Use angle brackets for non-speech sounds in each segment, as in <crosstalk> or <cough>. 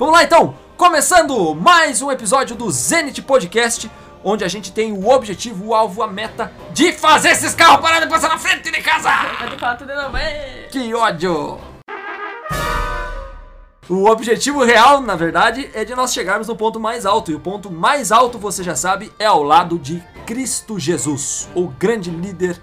Vamos lá então, começando mais um episódio do Zenit Podcast, onde a gente tem o objetivo, o alvo, a meta de fazer esses carros pararem e passar na frente de casa! Que ódio! O objetivo real, na verdade, é de nós chegarmos no ponto mais alto. E o ponto mais alto, você já sabe, é ao lado de Cristo Jesus, o grande líder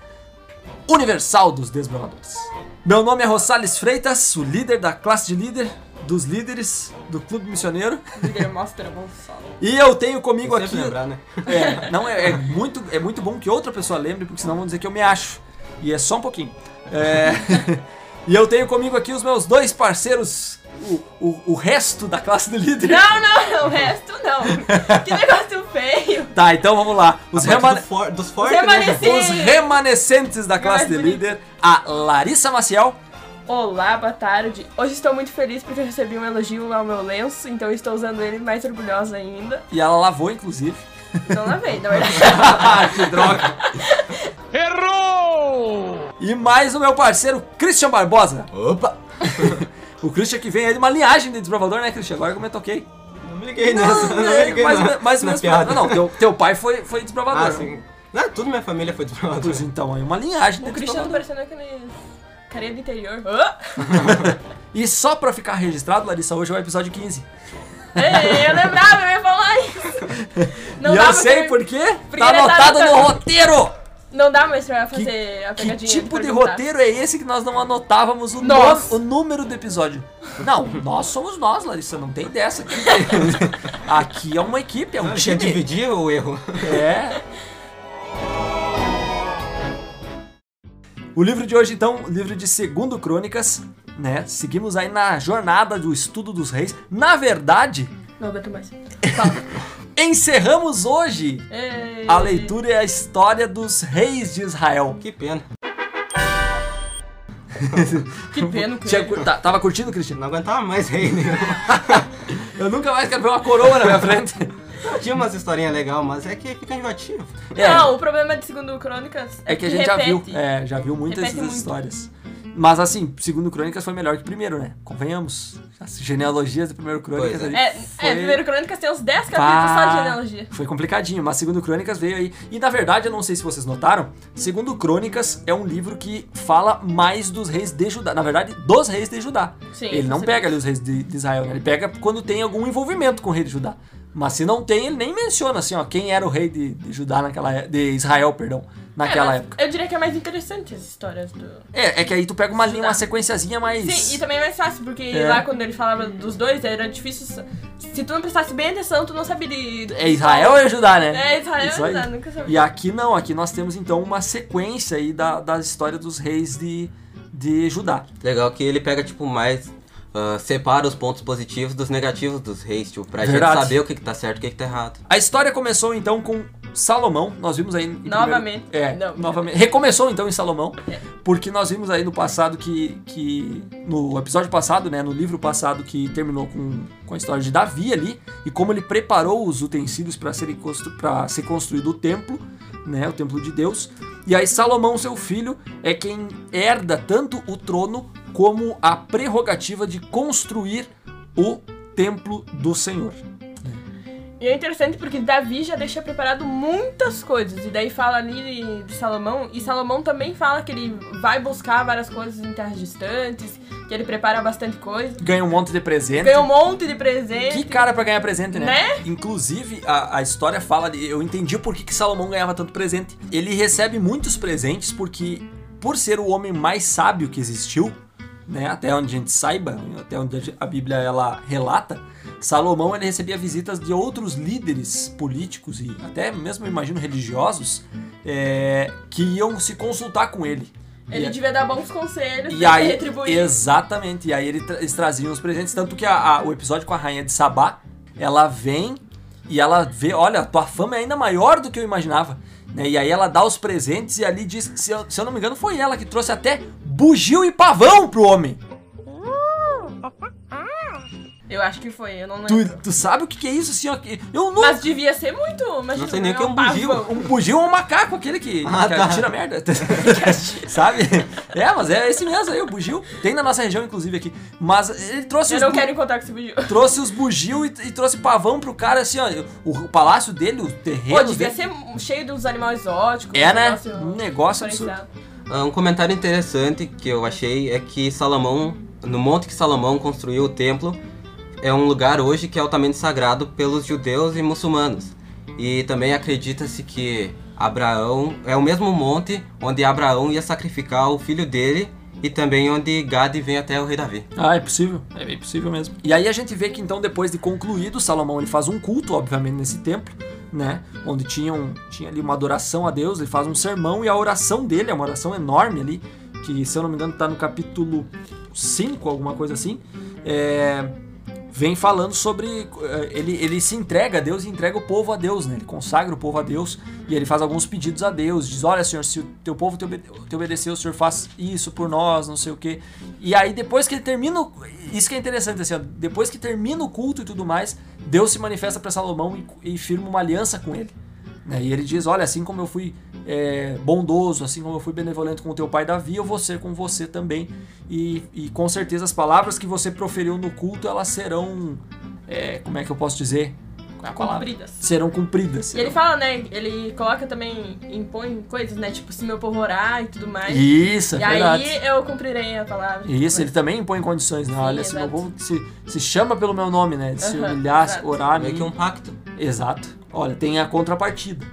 universal dos desbravadores. Meu nome é Rosales Freitas, o líder da classe de líder, dos líderes do Clube Missioneiro. Líder mostra. E eu tenho comigo aqui. lembrar, né? É, não, é, é muito, é muito bom que outra pessoa lembre, porque senão vão dizer que eu me acho. E é só um pouquinho. É, <laughs> e eu tenho comigo aqui os meus dois parceiros, o, o, o resto da classe do líder. Não, não, o resto não. Que negócio feio. Tá, então vamos lá. Os, remane- do for- dos Os fortes, né? remanescentes. os remanescentes da classe de líder, a Larissa Maciel. Olá, boa tarde. Hoje estou muito feliz porque eu recebi um elogio ao meu lenço, então eu estou usando ele mais orgulhosa ainda. E ela lavou, inclusive. Não lavei, na <laughs> verdade. <laughs> Que droga. Errou! E mais o meu parceiro, Christian Barbosa. Opa! <laughs> O Christian que vem aí de uma linhagem de desbravador, né, Christian? Agora que eu me toquei. Não me liguei nessa, não, me liguei mais, na, ou- mais ou na menos. piada. Não, não, teu, teu pai foi, foi desbravador. Ah, sim. Não, tudo minha família foi desbravador. Pois então, é uma linhagem de O Cristiano tá parecendo aqueles carinha do interior. <laughs> E só pra ficar registrado, Larissa, hoje é o episódio 15. Ei, eu lembrava, eu ia falar isso. <laughs> Não e dá eu sei ter- por quê? porque Tá anotado no roteiro! Não dá mais pra Que, fazer a que pegadinha. tipo de roteiro é esse que nós não anotávamos o, nome- o número do episódio? Não, nós somos nós, Larissa, não tem dessa aqui. <laughs> Aqui é uma equipe, é um Não, time. dividir o erro? É. O livro de hoje, então, o livro de Segundo Crônicas, né? Seguimos aí na jornada do estudo dos reis. Na verdade, Não aguento mais. Fala. <laughs> encerramos hoje Ei. a leitura e a história dos reis de Israel. Que pena. Que pena <laughs> Tinha tá- tava curtindo, Cristiano? Não aguentava mais rei nenhum. <laughs> Eu nunca mais quero ver uma coroa na minha frente. <laughs> Tinha umas historinhas legais, mas é que fica enjoativo. É, Não, o problema de segundo Crônicas é, é que a gente já viu, repete. é, já viu muitas Repete dessas muito. histórias. Mas assim, segundo Crônicas foi melhor que primeiro, né? Convenhamos. As genealogias do primeiro Crônicas Pois é. ali É, foi... é, primeiro Crônicas tem uns 10 capítulos só de genealogia. Foi complicadinho, mas segundo Crônicas veio aí. E na verdade, eu não sei se vocês notaram, segundo Crônicas é um livro que fala mais dos reis de Judá. Na verdade, dos reis de Judá. Sim, ele não pega ali os reis de, de Israel, né? Ele pega quando tem algum envolvimento com o rei de Judá. Mas se não tem, ele nem menciona assim, ó, quem era o rei de, de Judá naquela de Israel, perdão, naquela É, época. Eu diria que é mais interessante as histórias do. É, é que aí tu pega uma linha, uma sequenciazinha mais Sim, e também é mais fácil, porque É. lá quando ele falava dos dois era difícil. Se tu não prestasse bem atenção, tu não sabia de. É Israel ou é Judá, né? É Israel Isso ou aí. Judá, nunca sabia. E aqui não, aqui nós temos então uma sequência aí da, da história dos reis de, de Judá. Legal que ele pega, tipo, mais. Ah, separa os pontos positivos dos negativos dos reis, tipo, pra Verdade. gente saber o que, que tá certo e o que, que tá errado. A história começou então com Salomão, nós vimos aí em primeiro- Novamente. É, Não, novamente. Recomeçou então em Salomão, É. porque nós vimos aí no passado que, que no episódio passado, né, no livro passado que terminou com, com a história de Davi ali e como ele preparou os utensílios para constru, para ser construído o templo, né, o templo de Deus. E aí Salomão, seu filho, é quem herda tanto o trono como a prerrogativa de construir o templo do Senhor. E é interessante porque Davi já deixa preparado muitas coisas. E daí fala ali de, Salomão. E Salomão também fala que ele vai buscar várias coisas em terras distantes. Que ele prepara bastante coisa. Ganha um monte de presente. Ganha um monte de presente. Que cara pra ganhar presente, né? Né? Inclusive, a, a história fala, de, eu entendi por que, que Salomão ganhava tanto presente. Ele recebe muitos presentes porque, por ser o homem mais sábio que existiu, né, até onde a gente saiba, até onde a Bíblia ela relata, Salomão ele recebia visitas de outros líderes políticos e até mesmo, imagino, religiosos, é, que iam se consultar com ele. Ele E- devia dar bons conselhos e aí, retribuir. exatamente, e aí eles traziam os presentes, tanto que a- a- o episódio com a rainha de Sabá, ela vem e ela vê, olha, tua fama é ainda maior do que eu imaginava. Né? E aí ela dá os presentes e ali diz, se eu, se eu não me engano, foi ela que trouxe até bugio e pavão pro homem. Eu acho que foi, eu não Tu, lembro. tu sabe o que, que é isso, assim, ó? Eu não. Mas devia ser muito. Imagina, Não sei nem o que é um bugio. Um bugio ou um macaco, aquele que, Ah, que tá. atira merda. <laughs> Sabe? É, mas é esse mesmo aí, o bugio. Tem na nossa região, inclusive, aqui. Mas ele trouxe Eu os não bu- quero encontrar com esse bugio. Trouxe os bugio e, e trouxe pavão pro cara, assim, ó. O, o palácio dele, o terreno. Pô, devia dele. ser cheio dos animais exóticos. É, um né? negócio Um negócio absurdo. Ah, Um comentário interessante que eu achei é que Salomão, no monte que Salomão construiu o templo, é um lugar hoje que é altamente sagrado pelos judeus e muçulmanos. E também acredita-se que Abraão é o mesmo monte onde Abraão ia sacrificar o filho dele e também onde Gade vem até o rei Davi. Ah, é possível. É bem possível mesmo. E aí a gente vê que então depois de concluído, Salomão ele faz um culto, obviamente, nesse templo, né? Onde tinha, um, tinha ali uma adoração a Deus, ele faz um sermão e a oração dele é uma oração enorme ali, que se eu não me engano tá no capítulo 5, alguma coisa assim. É, vem falando sobre. eh, Ele, ele se entrega a Deus e entrega o povo a Deus, né? Ele consagra o povo a Deus e ele faz alguns pedidos a Deus. Diz: Olha, Senhor, se o teu povo te, obede- te obedeceu, o Senhor faz isso por nós, não sei o quê. E aí, depois que ele termina. Isso que é interessante, assim, ó, depois que termina o culto e tudo mais, Deus se manifesta para Salomão e, e firma uma aliança com ele. né? E ele diz: Olha, assim como eu fui é, bondoso, assim como eu fui benevolente com o teu pai Davi, eu vou ser com você também. E, e com certeza as palavras que você proferiu no culto, elas serão. é, como é que eu posso dizer? Qual é a palavra? Cumpridas. Serão cumpridas. E ele fala, né? Ele coloca também, impõe coisas, né? Tipo, se meu povo orar e tudo mais. Isso, é e verdade. aí eu cumprirei a palavra. Isso, ele também impõe condições, né? Sim, Olha, se meu povo se, se chama pelo meu nome, né? De se humilhar, se exato. orar a Meio que um pacto. Exato. Olha, tem a contrapartida.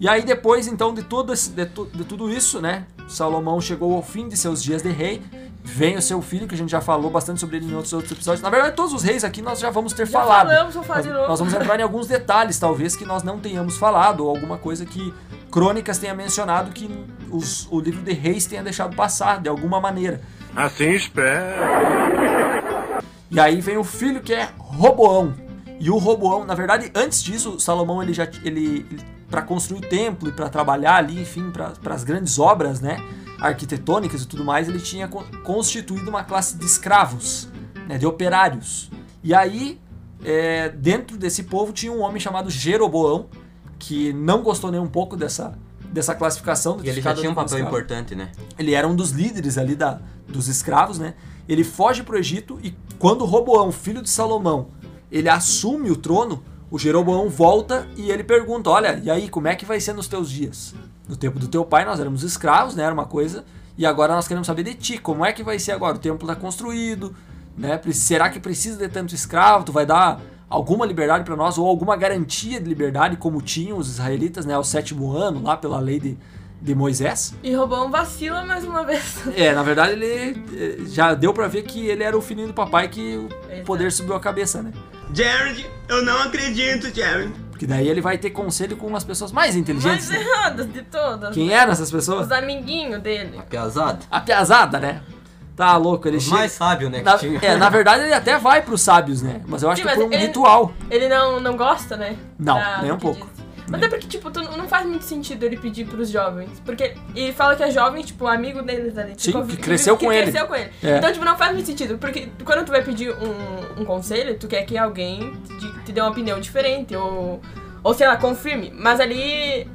E aí depois, então, de, todo esse- de, tu- de tudo isso, né? Salomão chegou ao fim de seus dias de rei. Vem o seu filho, que a gente já falou bastante sobre ele em outros, outros episódios. Na verdade, todos os reis aqui nós já vamos ter Já falado. falamos, vou falar Nós, de novo. nós vamos entrar em alguns detalhes, talvez, que nós não tenhamos falado, ou alguma coisa que Crônicas tenha mencionado que os- o livro de Reis tenha deixado passar, de alguma maneira. Assim espero. E aí vem o filho que é Roboão. E o Roboão, na verdade, antes disso, Salomão ele já ele, ele para construir o templo e para trabalhar ali, enfim, para as grandes obras, né, arquitetônicas e tudo mais, ele tinha con- constituído uma classe de escravos, né, de operários. E aí, é, dentro desse povo tinha um homem chamado Jeroboão que não gostou nem um pouco dessa dessa classificação. E ele já tinha um papel escravo importante, né? ele era um dos líderes ali da, dos escravos, né? Ele foge pro Egito e quando Roboão, filho de Salomão, ele assume o trono, o Jeroboão volta e ele pergunta: Olha, e aí, como é que vai ser nos teus dias? No tempo do teu pai nós éramos escravos, né? Era uma coisa, e agora nós queremos saber de ti, como é que vai ser agora? O templo está construído, né? Será que precisa de tanto escravo? Tu vai dar alguma liberdade para nós ou alguma garantia de liberdade, como tinham os israelitas, né? Ao sétimo ano, lá pela lei de, de Moisés? E roubou um vacila mais uma vez. É, na verdade ele eh, já deu pra ver que ele era o filhinho do papai que o poder subiu a cabeça, né? Jared, eu não acredito, Jared. Porque daí ele vai ter conselho com as pessoas mais Mais inteligentes. né? erradas de todas. Quem eram essas pessoas? Os amiguinhos dele. Pesado. A piazada, né? Tá louco, ele chega... mais sábios, né? Que Na, tinha. é, na verdade ele até vai pros sábios, né? Mas eu acho Sim, que por um ele- ritual. Ele não, não gosta, né? Não, Da- nem um pouco. É porque, tipo, tu, não faz muito sentido ele pedir pros jovens. Porque. E fala que é jovem, tipo, amigo deles ali. Sim, convi- que cresceu que com ele. cresceu com ele. É. Então, tipo, não faz muito sentido. Porque quando tu vai pedir um, um conselho, tu quer que alguém te, te dê uma opinião diferente. Ou, ou sei lá, confirme. Mas ali.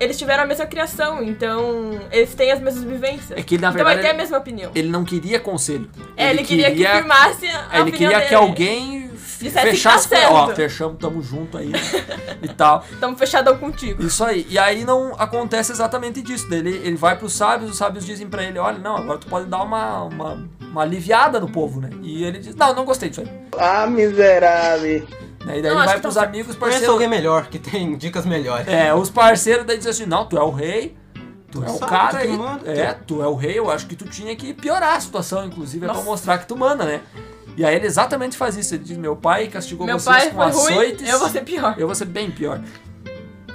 eles tiveram a mesma criação, então eles têm as mesmas vivências. É que, na então verdade, vai ter a ele- mesma opinião. Ele não queria conselho. É, ele, queria, que firmasse a Ele queria dele. que alguém Dissesse, fechasse "Tá ele. Ó, certo." fechamos, tamo junto aí <laughs> e tal. Tamo fechadão contigo. Isso aí. E aí não acontece exatamente disso. Ele, ele vai pros sábios, os sábios dizem pra ele, olha, não, agora tu pode dar uma, uma, uma aliviada no povo, né? E ele diz, não, não gostei disso aí. Ah, miserável. Né? E daí Não, ele vai pros tá- amigos, Conhece parceiros. alguém melhor, que tem dicas melhores. É, os parceiros daí dizem assim, não, tu é o rei, tu é o sabe, cara tu aí. É, tu é o rei, eu acho que tu tinha que piorar a situação, inclusive, é pra Nossa. mostrar que tu manda, né? E aí ele exatamente faz isso. Ele diz, meu pai castigou Meu vocês pai com foi ruim, açoites. eu vou ser pior. Eu vou ser bem pior.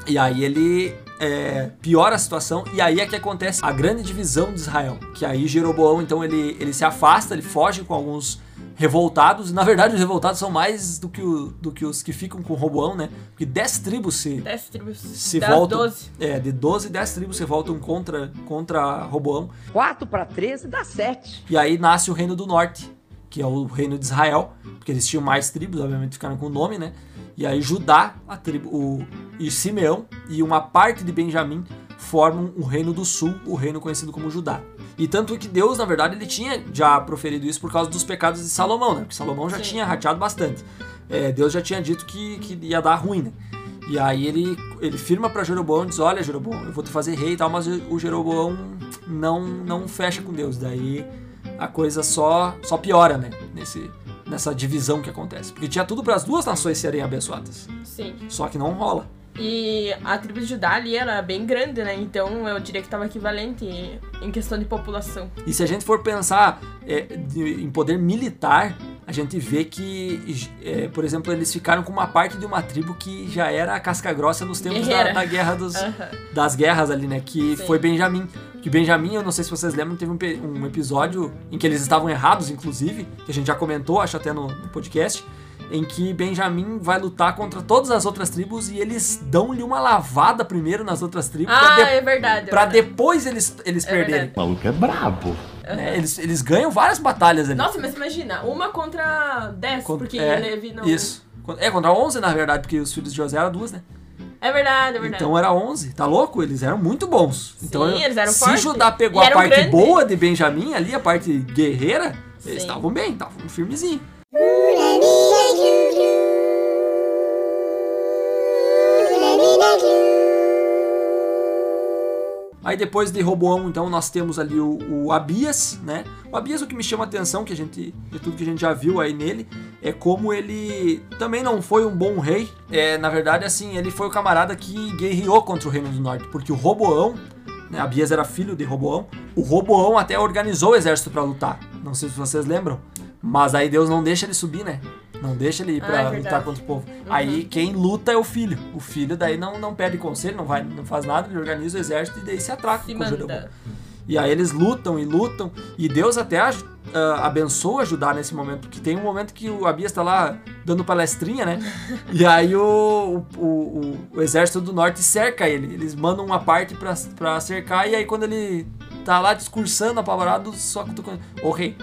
E aí ele é, piora a situação, e aí é que acontece a grande divisão de Israel. Que aí Jeroboão, então, ele, ele se afasta, ele foge com alguns revoltados. Na verdade, os revoltados são mais do que, o- do que os que ficam com Roboão, né? Porque 10 tribos se, Dez tribos. se das voltam. 12. É, de 12, 10 tribos se voltam contra, contra Roboão. 4 para 13 dá 7. E aí nasce o Reino do Norte, que é o reino de Israel, porque eles tinham mais tribos, obviamente ficaram com o nome, né? E aí Judá, a tribo, o, e Simeão e uma parte de Benjamim formam o reino do sul, o reino conhecido como Judá. E tanto que Deus, na verdade, ele tinha já proferido isso por causa dos pecados de Salomão, né? Porque Salomão já Sim. tinha rateado bastante. É, Deus já tinha dito que, que ia dar ruim, né? E aí ele, ele firma para Jeroboão e diz: Olha, Jeroboão, eu vou te fazer rei e tal, mas o Jeroboão não, não fecha com Deus. Daí a coisa só, só piora, né? Nesse, nessa divisão que acontece. Porque tinha tudo para as duas nações serem abençoadas. Sim. Só que não rola. E a tribo de Judá ali era bem grande, né? Então eu diria que estava equivalente em questão de população. E se a gente for pensar é, de- em poder militar, a gente vê que, é, por exemplo, eles ficaram com uma parte de uma tribo que já era a casca grossa nos tempos da, da guerra dos, Aham. das guerras ali, né? Que Sim. foi Benjamim. Que Benjamim, eu não sei se vocês lembram, teve um, um episódio em que eles estavam errados, inclusive, que a gente já comentou, acho até no, no podcast, em que Benjamim vai lutar contra todas as outras tribos e eles dão-lhe uma lavada primeiro nas outras tribos pra, Ah, de- é verdade. é pra verdade. depois eles, eles É perderem. verdade. O maluco é brabo. né? Eles, eles ganham várias batalhas ali. Nossa, mas imagina, uma contra 10, Contra- porque é, Levi não. Isso. É, contra 11, na verdade, porque os filhos de José eram duas, né? É verdade, é verdade. Então era 11. Tá louco? Eles eram muito bons. então, eu- eles eram se fortes. Judá pegou E a parte grandes. boa de Benjamim ali, a parte guerreira, eles Sim. estavam bem, estavam firmezinho. Aí depois de Roboão, então, nós temos ali o, o Abias, né? O Abias, o que me chama a atenção, que a gente, de tudo que a gente já viu aí nele, é como ele também não foi um bom rei. É, na verdade, assim, ele foi o camarada que guerreou contra o Reino do Norte, porque o Roboão, né? Abias era filho de Roboão, o Roboão até organizou o exército pra lutar. Não sei se vocês lembram, mas aí Deus não deixa ele subir, né? Não deixa ele ir Ah, pra é lutar contra o povo. Aí quem luta é o filho. O filho daí não, não pede conselho, não vai, não faz nada, ele organiza o exército e daí se atraca Se com o Jeroboão. manda. E aí eles lutam e lutam. E Deus até ah, abençoa Judá nesse momento. Porque tem um momento que o Abias tá lá dando palestrinha, né? <laughs> E aí o, o, o, o exército do norte cerca ele. Eles mandam uma parte pra cercar. E aí quando ele tá lá discursando, apavorado, só cutucando. Ô rei,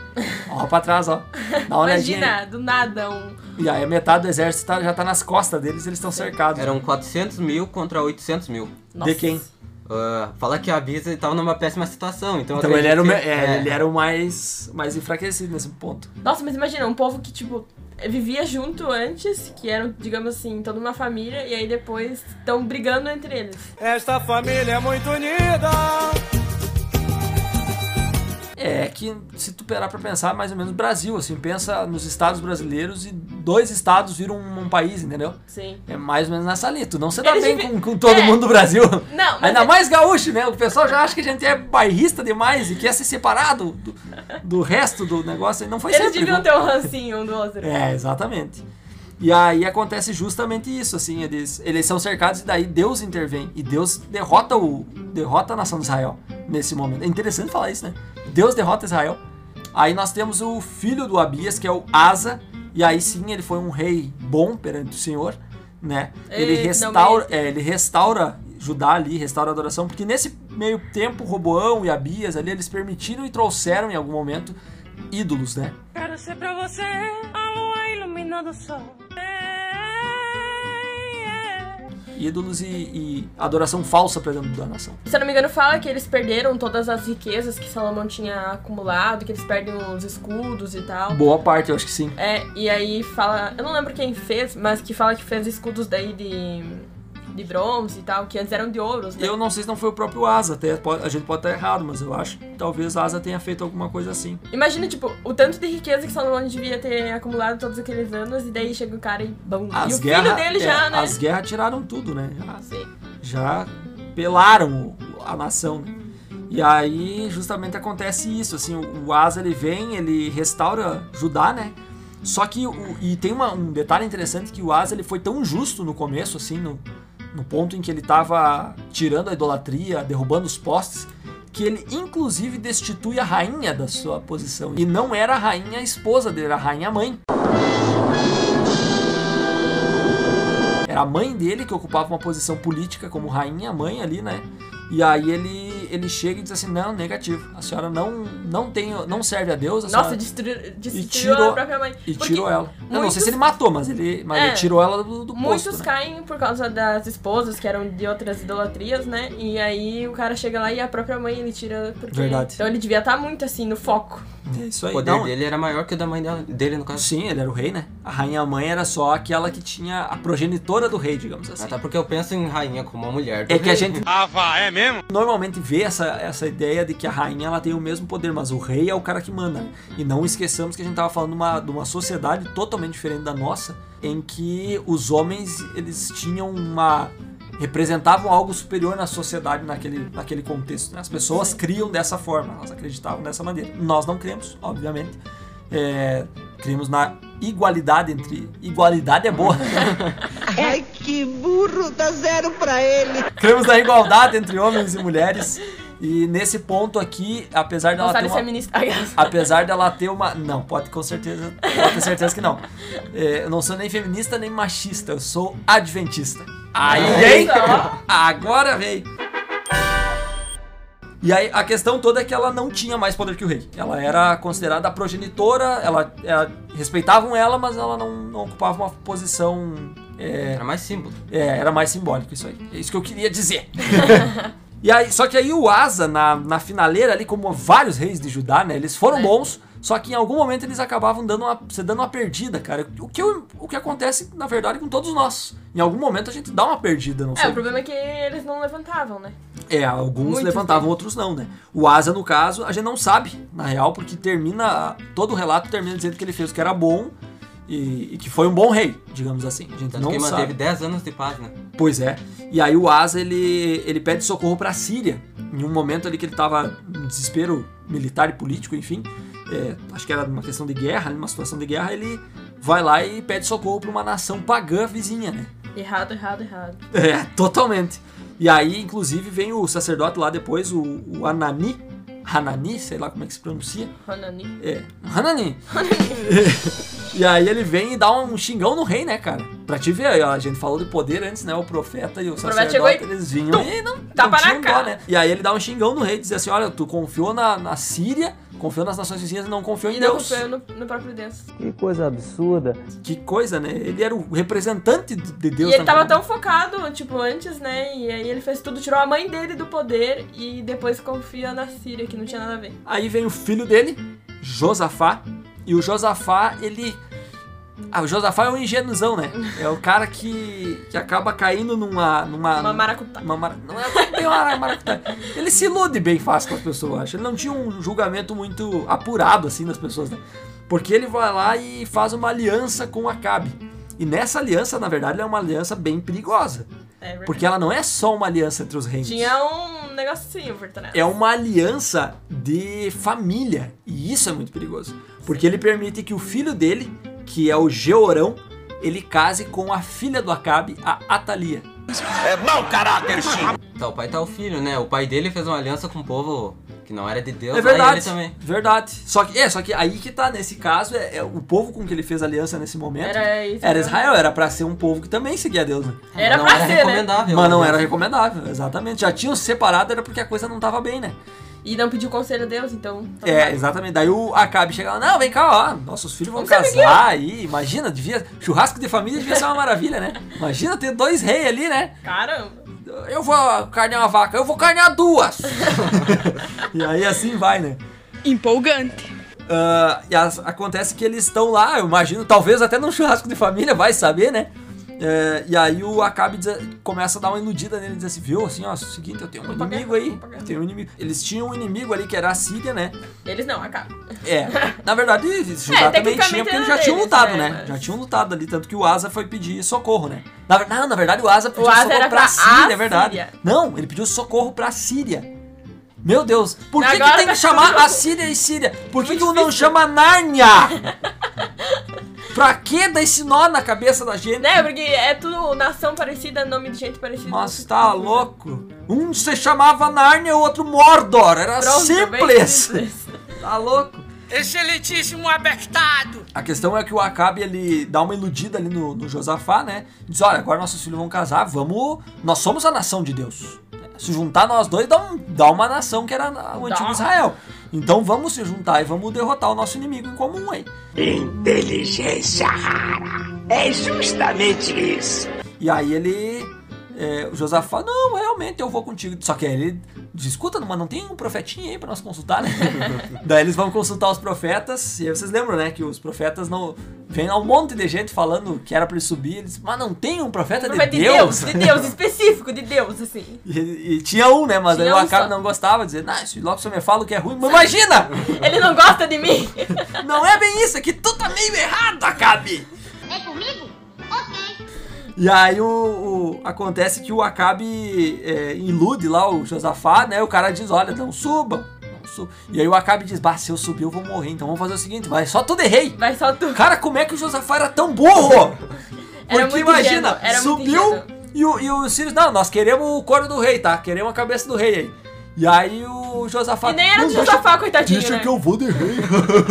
ó pra trás, ó. Dá uma olhadinha. aí." Imagina, do nada, um. E aí metade do exército tá- já tá nas costas deles eles estão cercados. Eram 400 mil contra 800 mil. Nossa. De quem? Ah, fala que a Bisa estava numa péssima situação. Então, Então ele era, o, que- é, é. ele era o mais, mais enfraquecido nesse ponto. Nossa, mas imagina, um povo que, tipo, vivia junto antes, que eram, digamos assim, toda uma família, e aí depois estão brigando entre eles. Esta família é muito unida. É que se tu parar pra pensar, mais ou menos Brasil, assim, pensa nos estados brasileiros e dois estados viram um, um país, entendeu? Sim. É mais ou menos nessa linha. Tu não se dá Eles bem devem- com, com todo É. mundo do Brasil. Não, Ainda é- mais gaúcho, né? O pessoal já acha que a gente é bairrista demais e quer se separar do, do, do resto do negócio. E não foi Eles sempre. deviam viu? ter um rancinho um do outro. É, exatamente. E aí acontece justamente isso, assim, eles, eles são cercados e daí Deus intervém. E Deus derrota o derrota a nação de Israel nesse momento. É interessante falar isso, né? Deus derrota Israel. Aí nós temos o filho do Abias, que é o Asa, e aí sim ele foi um rei bom perante o Senhor, né? Ele Ei, restaura, é, ele restaura Judá ali, restaura a adoração, porque nesse meio tempo Roboão e Abias ali eles permitiram e trouxeram em algum momento ídolos, né? Quero ser pra você a lua iluminando o sol. Ídolos e, e adoração falsa pra dentro da nação. Se eu não me engano, fala que eles perderam todas as riquezas que Salomão tinha acumulado, que eles perdem os escudos e tal. Boa parte, eu acho que sim. É, e aí fala, eu não lembro quem fez, mas que fala que fez escudos daí de, de bronze e tal, que antes eram de ouros, né? Eu não sei se não foi o próprio Asa, até pode- a gente pode estar errado, mas eu acho que talvez Asa tenha feito alguma coisa assim. Imagina, tipo, o tanto de riqueza que Salomão devia ter acumulado todos aqueles anos, e daí chega o cara e bum. e o filho dele é, já, né? As guerras tiraram tudo, né? Já, Sim. já pelaram a nação, né? E aí justamente acontece isso, assim, o, Asa ele vem, ele restaura Judá, né? Só que e tem uma- um detalhe interessante que o Asa ele foi tão justo no começo, assim, no, no ponto em que ele estava tirando a idolatria, derrubando os postes, que ele inclusive destitui a rainha da sua posição. E não era a rainha a esposa dele, era a rainha mãe. Era a mãe dele que ocupava uma posição política como rainha mãe ali, né? E aí ele ele chega e diz assim: "Não, negativo. A senhora não não tem, não serve a Deus, a Nossa, destruiu, destruiu tirou- a própria mãe. e Porque tirou ela. Eu não muitos- sei se ele matou, mas ele, mas É. ele tirou ela do, do Muitos posto, né? caem por causa das esposas, que eram de outras idolatrias, né? E aí o cara chega lá e a própria mãe ele tira. Porque... Verdade. Então ele devia estar muito assim, no foco. É isso aí. O poder Não, dele era maior que o da mãe dela- dele, no caso. Sim, ele era o rei, né? A rainha mãe era só aquela que tinha a progenitora do rei, digamos assim. Até porque eu penso em rainha como uma mulher. do É que a rei. gente Ah, vá, é mesmo? normalmente vê essa, essa ideia de que a rainha ela tem o mesmo poder, mas o rei é o cara que manda. né? E não esqueçamos que a gente tava falando de uma, de uma sociedade totalmente diferente da nossa, em que os homens eles tinham uma representavam algo superior na sociedade naquele, naquele contexto. né? As pessoas criam dessa forma, elas acreditavam dessa maneira. Nós não cremos, obviamente. É, cremos na igualdade entre. Igualdade é boa. <laughs> Ai, que burro, dá zero pra ele. cremos na igualdade entre homens e mulheres. E nesse ponto aqui, apesar dela ter uma, feminista. <laughs> apesar dela ter uma. Não, pode com certeza. Pode ter certeza que não. É, eu não sou nem feminista nem machista, eu sou adventista. Aí, hein? Agora veio. E aí a questão toda é que ela não tinha mais poder que o rei. Ela era considerada a progenitora, ela, ela- respeitavam ela, mas ela não, não ocupava uma posição. é, Era mais símbolo. é, era mais simbólico isso aí. É isso que eu queria dizer. <laughs> e aí, só que aí o Asa, na, na finaleira ali, como vários reis de Judá, né? Eles foram É. bons, só que em algum momento eles acabavam dando uma, se dando uma perdida, cara. O que, o que acontece, na verdade, com todos nós. Em algum momento a gente dá uma perdida, não É, sei. o problema é que eles não levantavam, né? É, alguns Muitos levantavam, deles. outros não, né? O Asa, no caso, a gente não sabe, na real, porque termina. Todo o relato termina dizendo que ele fez o que era bom e, e que foi um bom rei, digamos assim. A gente Tanto não que sabe. manteve 10 anos de paz, né? Pois é. E aí o Asa, ele, ele pede socorro pra Síria. Em um momento ali que ele tava em desespero militar e político, enfim. É, acho que era uma questão de guerra, numa situação de guerra, ele vai lá e pede socorro pra uma nação pagã vizinha, né? Errado, errado, errado. É, totalmente. E aí, inclusive, vem o sacerdote lá depois, o, o Anani. Hanani, sei lá como é que se pronuncia. Hanani. É, Hanani. <laughs> e aí ele vem e dá um xingão no rei, né, cara? Pra te ver, a gente falou de poder antes, né? O profeta e o sacerdote, eles vinham e não, tapa não na tinham dó, cara. né? E aí ele dá um xingão no rei, diz assim, olha, tu confiou na, na Síria, confiou nas nações vizinhas e não confiou em E não Deus. confiou no, no próprio Deus. Que coisa absurda. Que coisa, né? Ele era o representante de de Deus. e ele tava tão focado, tipo, antes, né? E aí ele fez tudo, tirou a mãe dele do poder e depois confia na Síria, que não tinha nada a ver. Aí vem o filho dele, Josafá, e o Josafá, ele. Ah, o Josafá é um ingênuozão, né? É o cara que, que acaba caindo numa. numa Uma maracutá. uma mara- Não é bem uma maracutá. Ele se ilude bem fácil com as pessoas, eu acho. Ele não tinha um julgamento muito apurado assim das pessoas, né? Porque ele vai lá e faz uma aliança com Acabe. E nessa aliança, na verdade, é uma aliança bem perigosa. É verdade. Porque ela não é só uma aliança entre os reinos. Tinha um negocinho por trás. É uma aliança de família. E isso é muito perigoso. Porque ele permite que o filho dele, que é o Georão, ele case com a filha do Acabe, a Atalia. Tá, o pai tá o filho, né? O pai dele fez uma aliança com o povo que não era de Deus. É verdade. ele também. Verdade. Só que, é, só que aí que tá, nesse caso, é, é o povo com que ele fez aliança nesse momento. Era isso. Era. Israel, era pra ser um povo que também seguia Deus, né? Era não pra era ser, né? recomendável. Mas não né? era recomendável, exatamente. Já tinham se separado, era porque a coisa não tava bem, né? E não pediu conselho a Deus, então. tava É, exatamente. Daí o Acabe chega lá, não, vem cá, ó, nossos filhos vão Vamos casar aí. Imagina, devia. Churrasco de família devia ser uma maravilha, né? Imagina ter dois reis ali, né? Caramba. Eu vou carnear uma vaca, eu vou carnear duas! <laughs> e aí assim vai, né? Empolgante. Ah, e as- acontece que eles estão lá, eu imagino, talvez até num churrasco de família, vai saber, né? É, e aí o Acabe começa a dar uma iludida nele, diz assim, viu, assim, ó, é o seguinte, eu tenho um inimigo aí, eu tenho um inimigo. Eles tinham um inimigo ali que era a Síria, né? Eles não, acaba. É, <laughs> na verdade, Judá também tecnicamente tinha, porque eles já tinham deles, lutado, né, né? mas- Já tinham lutado ali, tanto que o Asa foi pedir socorro, né? Na, não, na verdade o Asa pediu Asa socorro pra, pra Síria, é verdade. Síria. Não, ele pediu socorro pra Síria. Meu Deus, por que, que tem tá que chamar tudo- a Síria e Síria? Por que, que tu não chama Nárnia? <laughs> pra que dar esse nó na cabeça da gente? Né? Porque é tudo nação parecida, nome de gente parecida. Nossa, tá louco. Um se chamava Nárnia, o outro Mordor. Era Pronto, simples. simples. <laughs> Tá louco. Excelentíssimo abestado! A questão é que o Acabe ele dá uma iludida ali no, no Josafá, né? Diz: olha, agora nossos filhos vão casar, vamos. Nós somos a nação de Deus. Se juntar nós dois dá, um, dá uma nação que era o antigo Dá. Israel. Então vamos se juntar e vamos derrotar o nosso inimigo em comum aí. Inteligência rara. É justamente isso. E aí ele. É, o Josafá, não, realmente eu vou contigo. Só que aí ele diz, escuta, mas não tem um profetinha aí pra nós consultar, né? <laughs> Daí eles vão consultar os profetas, e aí vocês lembram, né? Que os profetas não. Vem um monte de gente falando que era pra ele subir, eles, mas não tem um profeta de, Profeta de Deus. Deus, de Deus, específico de Deus, assim. <laughs> E, e tinha um, né? Mas Tinha aí o um Acabe só. não gostava, dizendo, ah, se logo você me fala o que é ruim. Mas imagina! <laughs> Ele não gosta de mim. não é bem isso, é que tu tá meio errado, Acabe! É comigo? E aí o, o- acontece que o Acabe é, ilude lá o Josafá, né? O cara diz, olha, não subam, não subam. E aí o Acabe diz, bah, se eu subir eu vou morrer, então vamos fazer o seguinte, vai só tu de rei. Vai só tu. Cara, como é que o Josafá era tão burro? Porque imagina, subiu e o, e o Sirius, não, nós queremos o couro do rei, tá? Queremos a cabeça do rei aí. E aí o Josafá... E nem era "Não, do deixa- Josafá, coitadinho, Deixa né? que eu vou de rei.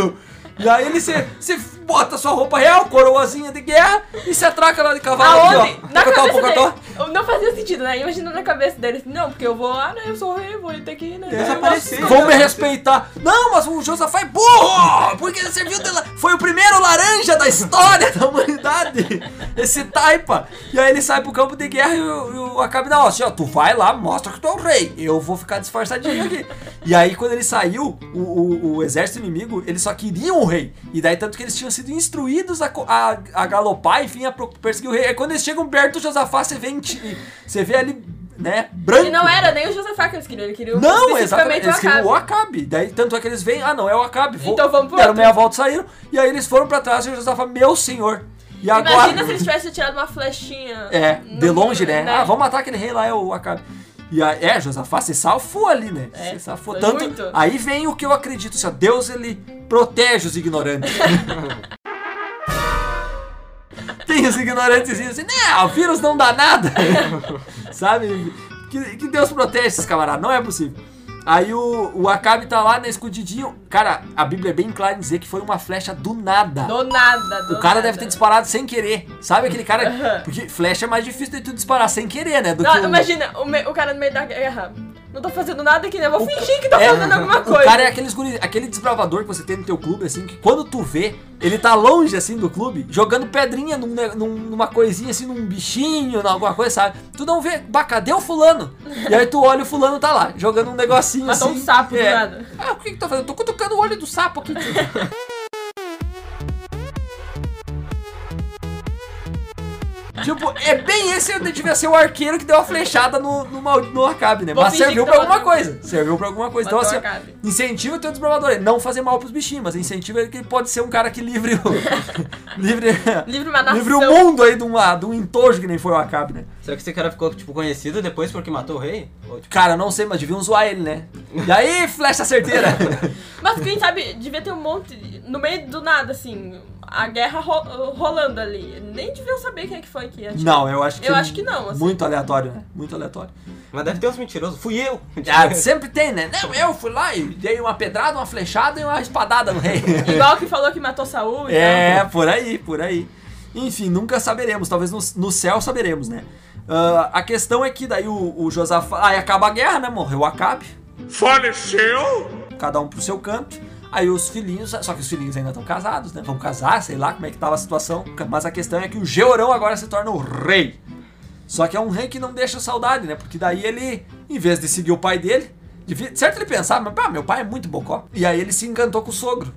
<laughs> e aí ele se, se bota sua roupa real, coroazinha de guerra e se atraca lá de cavalo. Aonde? Aqui, ó. Na Pocotó, cabeça pocotó. dele. Não fazia sentido, né? Imagina na cabeça dele. Não, porque eu vou, ah, né? Eu sou rei, vou ter que, né? Desaparecer. Vão me respeitar. Não, mas o Josafá é burro! Porque ele serviu de la... Foi o primeiro laranja da história <laughs> da humanidade. Esse taipa. E aí ele sai pro campo de guerra e o, e o Acabe dá, ó, assim, ó, tu vai lá, mostra que tu é o rei. Eu vou ficar disfarçadinho aqui. E aí, quando ele saiu, o, o- o exército inimigo, eles só queriam o rei. E daí, tanto que eles tinham sido instruídos a, a, a galopar, enfim, a perseguir o rei. Aí quando eles chegam perto do Josafá, você vê, você vê ali, né, branco. E não era nem o Josafá que eles queriam, ele queria Não, exatamente. Eles o queriam o Acabe. Daí, tanto é que eles vêm, ah, não, é o Acabe. Vou, Então vamos pro Deram outro. meia volta e saíram. E aí eles foram pra trás e o Josafá, meu senhor. E agora. Imagina se eles tivessem tirado uma flechinha. É, de longe, né? Ah, vamos matar aquele rei lá, é o Acabe. E aí, é, Josafá se safou ali, né? É, se safou tanto. muito. Aí vem o que eu acredito, assim, ó, Deus ele protege os ignorantes. <laughs> Tem os ignorantes assim, né, o vírus não dá nada. <laughs> Sabe? Que, que Deus protege esses camaradas, não é possível. Aí o, o Acabe tá lá, né, escondidinho. Cara, a Bíblia é bem clara em dizer que foi uma flecha do nada. Do nada, do O cara nada. deve ter disparado sem querer. Sabe aquele cara. Porque flecha é mais difícil de tu disparar sem querer, né? Do Não, que o- imagina, o, me- o cara no meio da guerra. Não tô fazendo nada aqui, né? Vou fingir que tô É, fazendo alguma o coisa. cara é aqueles guri- aquele desbravador que você tem no teu clube, assim, que quando tu vê, ele tá longe, assim, do clube, jogando pedrinha num num- numa coisinha, assim, num bichinho, alguma coisa, sabe? Tu não vê, bah, cadê o fulano? E aí tu olha o fulano tá lá, jogando um negocinho Matou assim. um sapo do é. nada. Ah, o que que tá fazendo? Eu tô cutucando o olho do sapo aqui. <laughs> Tipo, é bem esse devia ser o arqueiro que deu a flechada no, no, no Acabe, né? Vou Mas serviu pra alguma coisa. Serviu pra alguma coisa. Então, assim, incentiva o teu desbravador. ele Não fazer mal pros bichinhos, mas incentiva ele que ele pode ser um cara que livre o. <laughs> livre, <laughs> Livre uma nação. livre o mundo aí de um, de um entojo que nem foi o Acabe, né? Será que esse cara ficou, tipo, conhecido depois porque matou o rei? Ou, tipo, Cara, não sei, mas deviam zoar ele, né? E aí, flecha certeira! <laughs> Mas quem sabe, devia ter um monte. de- No meio do nada, assim. A guerra ro- rolando ali. Nem deviam saber quem é que foi que atirou. não, eu acho que. Eu acho que não, assim. Muito aleatório, né? Muito aleatório. Mas deve ter uns mentirosos. Fui eu! <laughs> Ah, sempre tem, né? Não, eu fui lá e dei uma pedrada, uma flechada e uma espadada no rei. <laughs> Igual que falou que matou Saúl e É, tal. por aí, por aí. Enfim, nunca saberemos. Talvez no, no céu saberemos, né? Ah, a questão é que daí o, o Josafá. Aí acaba a guerra, né? Morreu o Acabe. Faleceu? Cada um pro seu canto. Aí os filhinhos. Só que os filhinhos ainda estão casados, né? Vão casar, sei lá como é que tava a situação. Mas a questão é que o Georão agora se torna o rei. Só que é um rei que não deixa saudade, né? Porque daí ele, em vez de seguir o pai dele, devia, certo ele pensava, mas pá, meu pai é muito bocó. E aí ele se encantou com o sogro.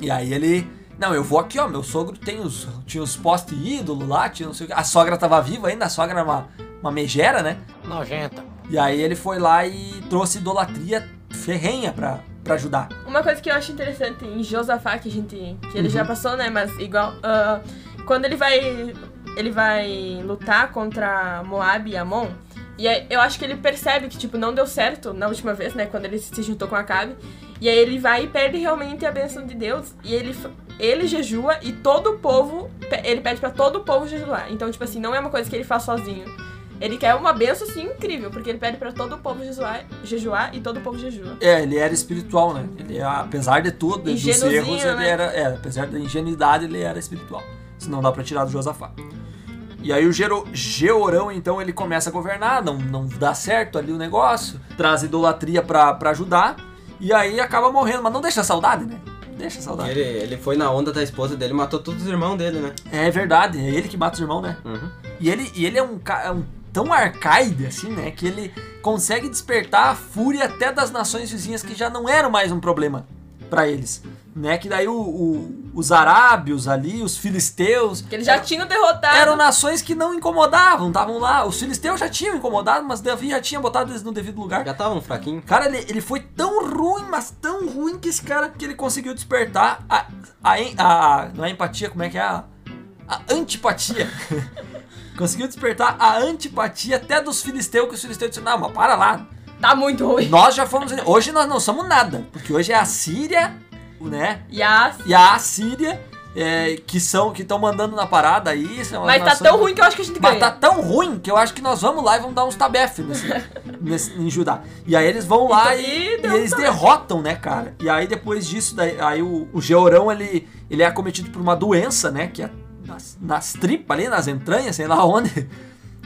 E aí ele. Não, eu vou aqui, ó. Meu sogro tem os, tinha os postes ídolo lá, tinha não sei o que. A sogra tava viva ainda, a sogra era uma, uma megera, né? Nojenta. E aí ele foi lá e trouxe idolatria ferrenha pra, pra ajudar. Uma coisa que eu acho interessante em Josafá, que a gente. que ele Uhum. já passou, né? Mas igual. ah, quando ele vai. Ele vai lutar contra Moab e Amon. E aí, eu acho que ele percebe que, tipo, não deu certo na última vez, né? Quando ele se juntou com Acabe. E aí ele vai e perde realmente a bênção de Deus. E ele, ele jejua e todo o povo. Ele pede pra todo o povo jejuar. Então, tipo assim, não é uma coisa que ele faz sozinho. Ele quer uma benção, assim, incrível. Porque ele pede pra todo o povo jejuar, jejuar e todo o povo jejua. É, ele era espiritual, né? Ele, apesar de tudo, dos erros, ele né? era. É, apesar da ingenuidade, ele era espiritual. Isso não dá pra tirar do Josafá. E aí o Gero, Georão, então, ele começa a governar, não, não dá certo ali o negócio, traz idolatria pra, pra ajudar, e aí acaba morrendo. Mas não deixa saudade, né? Deixa saudade. Ele, ele foi na onda da esposa dele, matou todos os irmãos dele, né? É verdade, é ele que mata os irmãos, né? Uhum. E ele, e ele é um cara um, tão arcaide, assim, né? Que ele consegue despertar a fúria até das nações vizinhas que já não eram mais um problema pra eles. Né? Que daí o- o- os arábios ali, os filisteus. Que eles já tinham derrotado. Eram nações que não incomodavam, estavam lá. Os filisteus já tinham incomodado, mas Davi já tinha botado eles no devido lugar. Já estavam fraquinho. Cara, ele, ele foi tão ruim, mas tão ruim que esse cara que ele conseguiu despertar a, a, em- a- não é empatia, como é que é? A, a antipatia. <laughs> conseguiu despertar a antipatia até dos filisteus, que os filisteus disseram, não, mas para lá. Tá muito ruim. Nós já fomos... Hoje nós não somos nada, porque hoje é a Síria, né? E a... E a Assíria, é, que são que estão mandando na parada aí. Mas tá tão ruim que eu acho que a gente mas ganha. tá tão ruim que eu acho que nós vamos lá e vamos dar uns tabef nesse, <laughs> nesse- em Judá. E aí eles vão lá E e, deu e eles derrotam, né, cara? E aí depois disso, daí, aí o, o Georão, ele, ele é acometido por uma doença, né? Que é nas, nas tripas ali, nas entranhas, sei lá onde.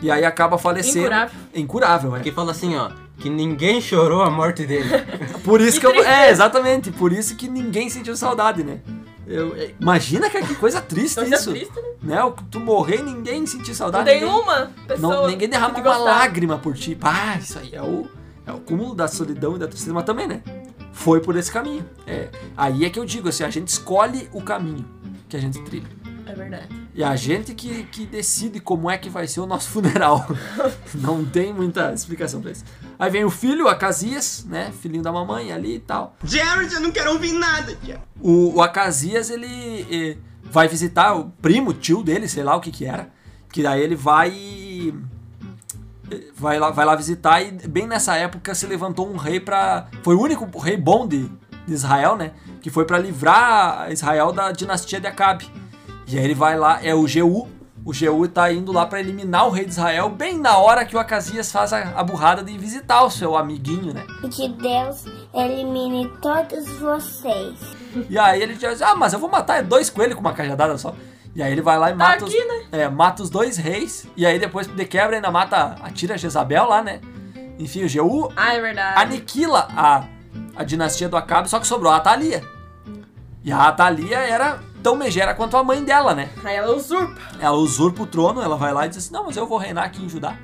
E aí acaba falecendo. Incurável. Incurável, é. Que fala assim, ó, que ninguém chorou a morte dele. <laughs> Por isso Que que, eu. É, exatamente. Por isso que ninguém sentiu saudade, né? Eu, é, imagina, cara, que coisa triste <laughs> Coisa isso. triste, né? Né? O- Tu morrer e ninguém sentir Não saudade. tem ninguém... uma pessoa Não, ninguém derrama que uma lágrima por ti. Ah, isso aí é o, é o cúmulo da solidão e da tristeza, mas também, né? Foi por esse caminho. É, aí é que eu digo assim, a gente escolhe o caminho que a gente trilha. É verdade. E a gente que, que decide como é que vai ser o nosso funeral. <laughs> Não tem muita explicação pra isso. Aí vem o filho, Acasias, né? Filhinho da mamãe ali e tal. Jared, eu não quero ouvir nada. O, o Acasias, ele eh, vai visitar o primo, tio dele, sei lá o que que era. Que daí ele vai... eh, Vai lá, vai lá visitar e bem nessa época se levantou um rei pra... Foi o único rei bom de, de Israel, né? Que foi pra livrar Israel da dinastia de Acabe. E aí ele vai lá, é o Jeú. O Jeú tá indo lá pra eliminar o rei de Israel bem na hora que o Acasias faz a, a burrada de visitar o seu amiguinho, né? E que Deus elimine todos vocês. E aí ele diz, ah, mas eu vou matar dois coelhos com uma cajadada só. E aí ele vai lá e mata, aqui, os, né? é, mata os dois reis. E aí depois de quebra ainda mata, atira Jezabel lá, né? Enfim, o Jeú Ah, é verdade. aniquila a, a dinastia do Acabe, só que sobrou a Atalia. E a Atalia era tão megera quanto a mãe dela, né? Aí ela usurpa. Ela usurpa o trono, ela vai lá e diz assim, não, mas eu vou reinar aqui em Judá.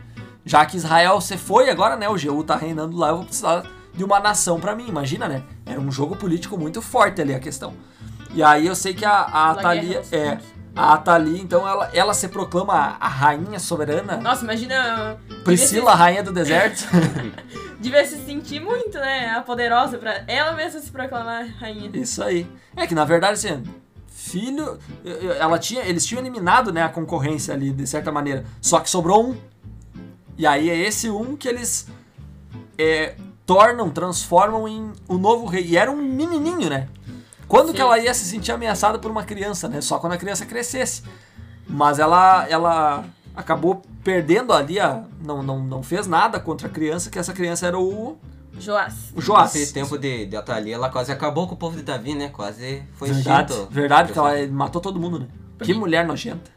Já que Israel você foi agora, né? O Jeú tá reinando lá, eu vou precisar de uma nação pra mim, imagina, né? Era um jogo político muito forte ali a questão. E aí eu sei que a, a aos é. A Atalia, então ela, ela se proclama a, rainha soberana. Nossa, imagina. Priscila, a rainha do deserto. <laughs> Devia se sentir muito, né? A poderosa pra ela mesma se proclamar rainha. Isso aí. É que na verdade, assim, filho, ela tinha, eles tinham eliminado, né, a concorrência ali de certa maneira. Só que sobrou um. E aí é esse um que eles é, tornam, transformam em o novo rei. E era um menininho, né? Quando que Sim. ela ia se sentir ameaçada por uma criança, né? Só quando a criança crescesse. Mas ela, ela acabou perdendo ali, a, não, não, não fez nada contra a criança, que essa criança era o, Joás. o Joás. Nesse tempo de, de Atalia, ela quase acabou com o povo de Davi, né? Quase foi Verdade, extinto. verdade, porque ela matou todo mundo, né? Que mulher nojenta.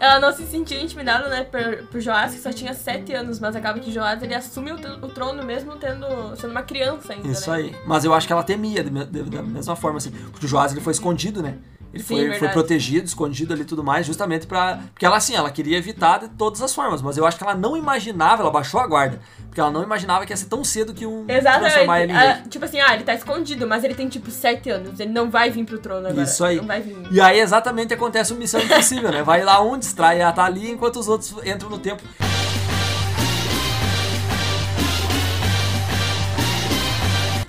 Ela não se sentia intimidada, né, por, por Joás, que só tinha 7 anos, mas acaba que Joás ele assume o, o trono mesmo tendo, sendo uma criança ainda, Isso né? aí. Mas eu acho que ela temia de de- da mesma forma, assim. Porque o Joás ele foi escondido, né? Ele Sim, foi, foi verdade. protegido, escondido ali e tudo mais, justamente pra. Porque ela, assim, ela queria evitar de todas as formas, mas eu acho que ela não imaginava, ela baixou a guarda. Porque ela não imaginava que ia ser tão cedo que um ele Exatamente. em rei. Ah, tipo assim, ah, ele tá escondido, mas ele tem tipo 7 anos. Ele não vai vir pro trono agora. Isso aí. Não vai vir. E aí exatamente acontece o Missão Impossível, né? Vai lá um, distrai a Thalia enquanto os outros entram no tempo.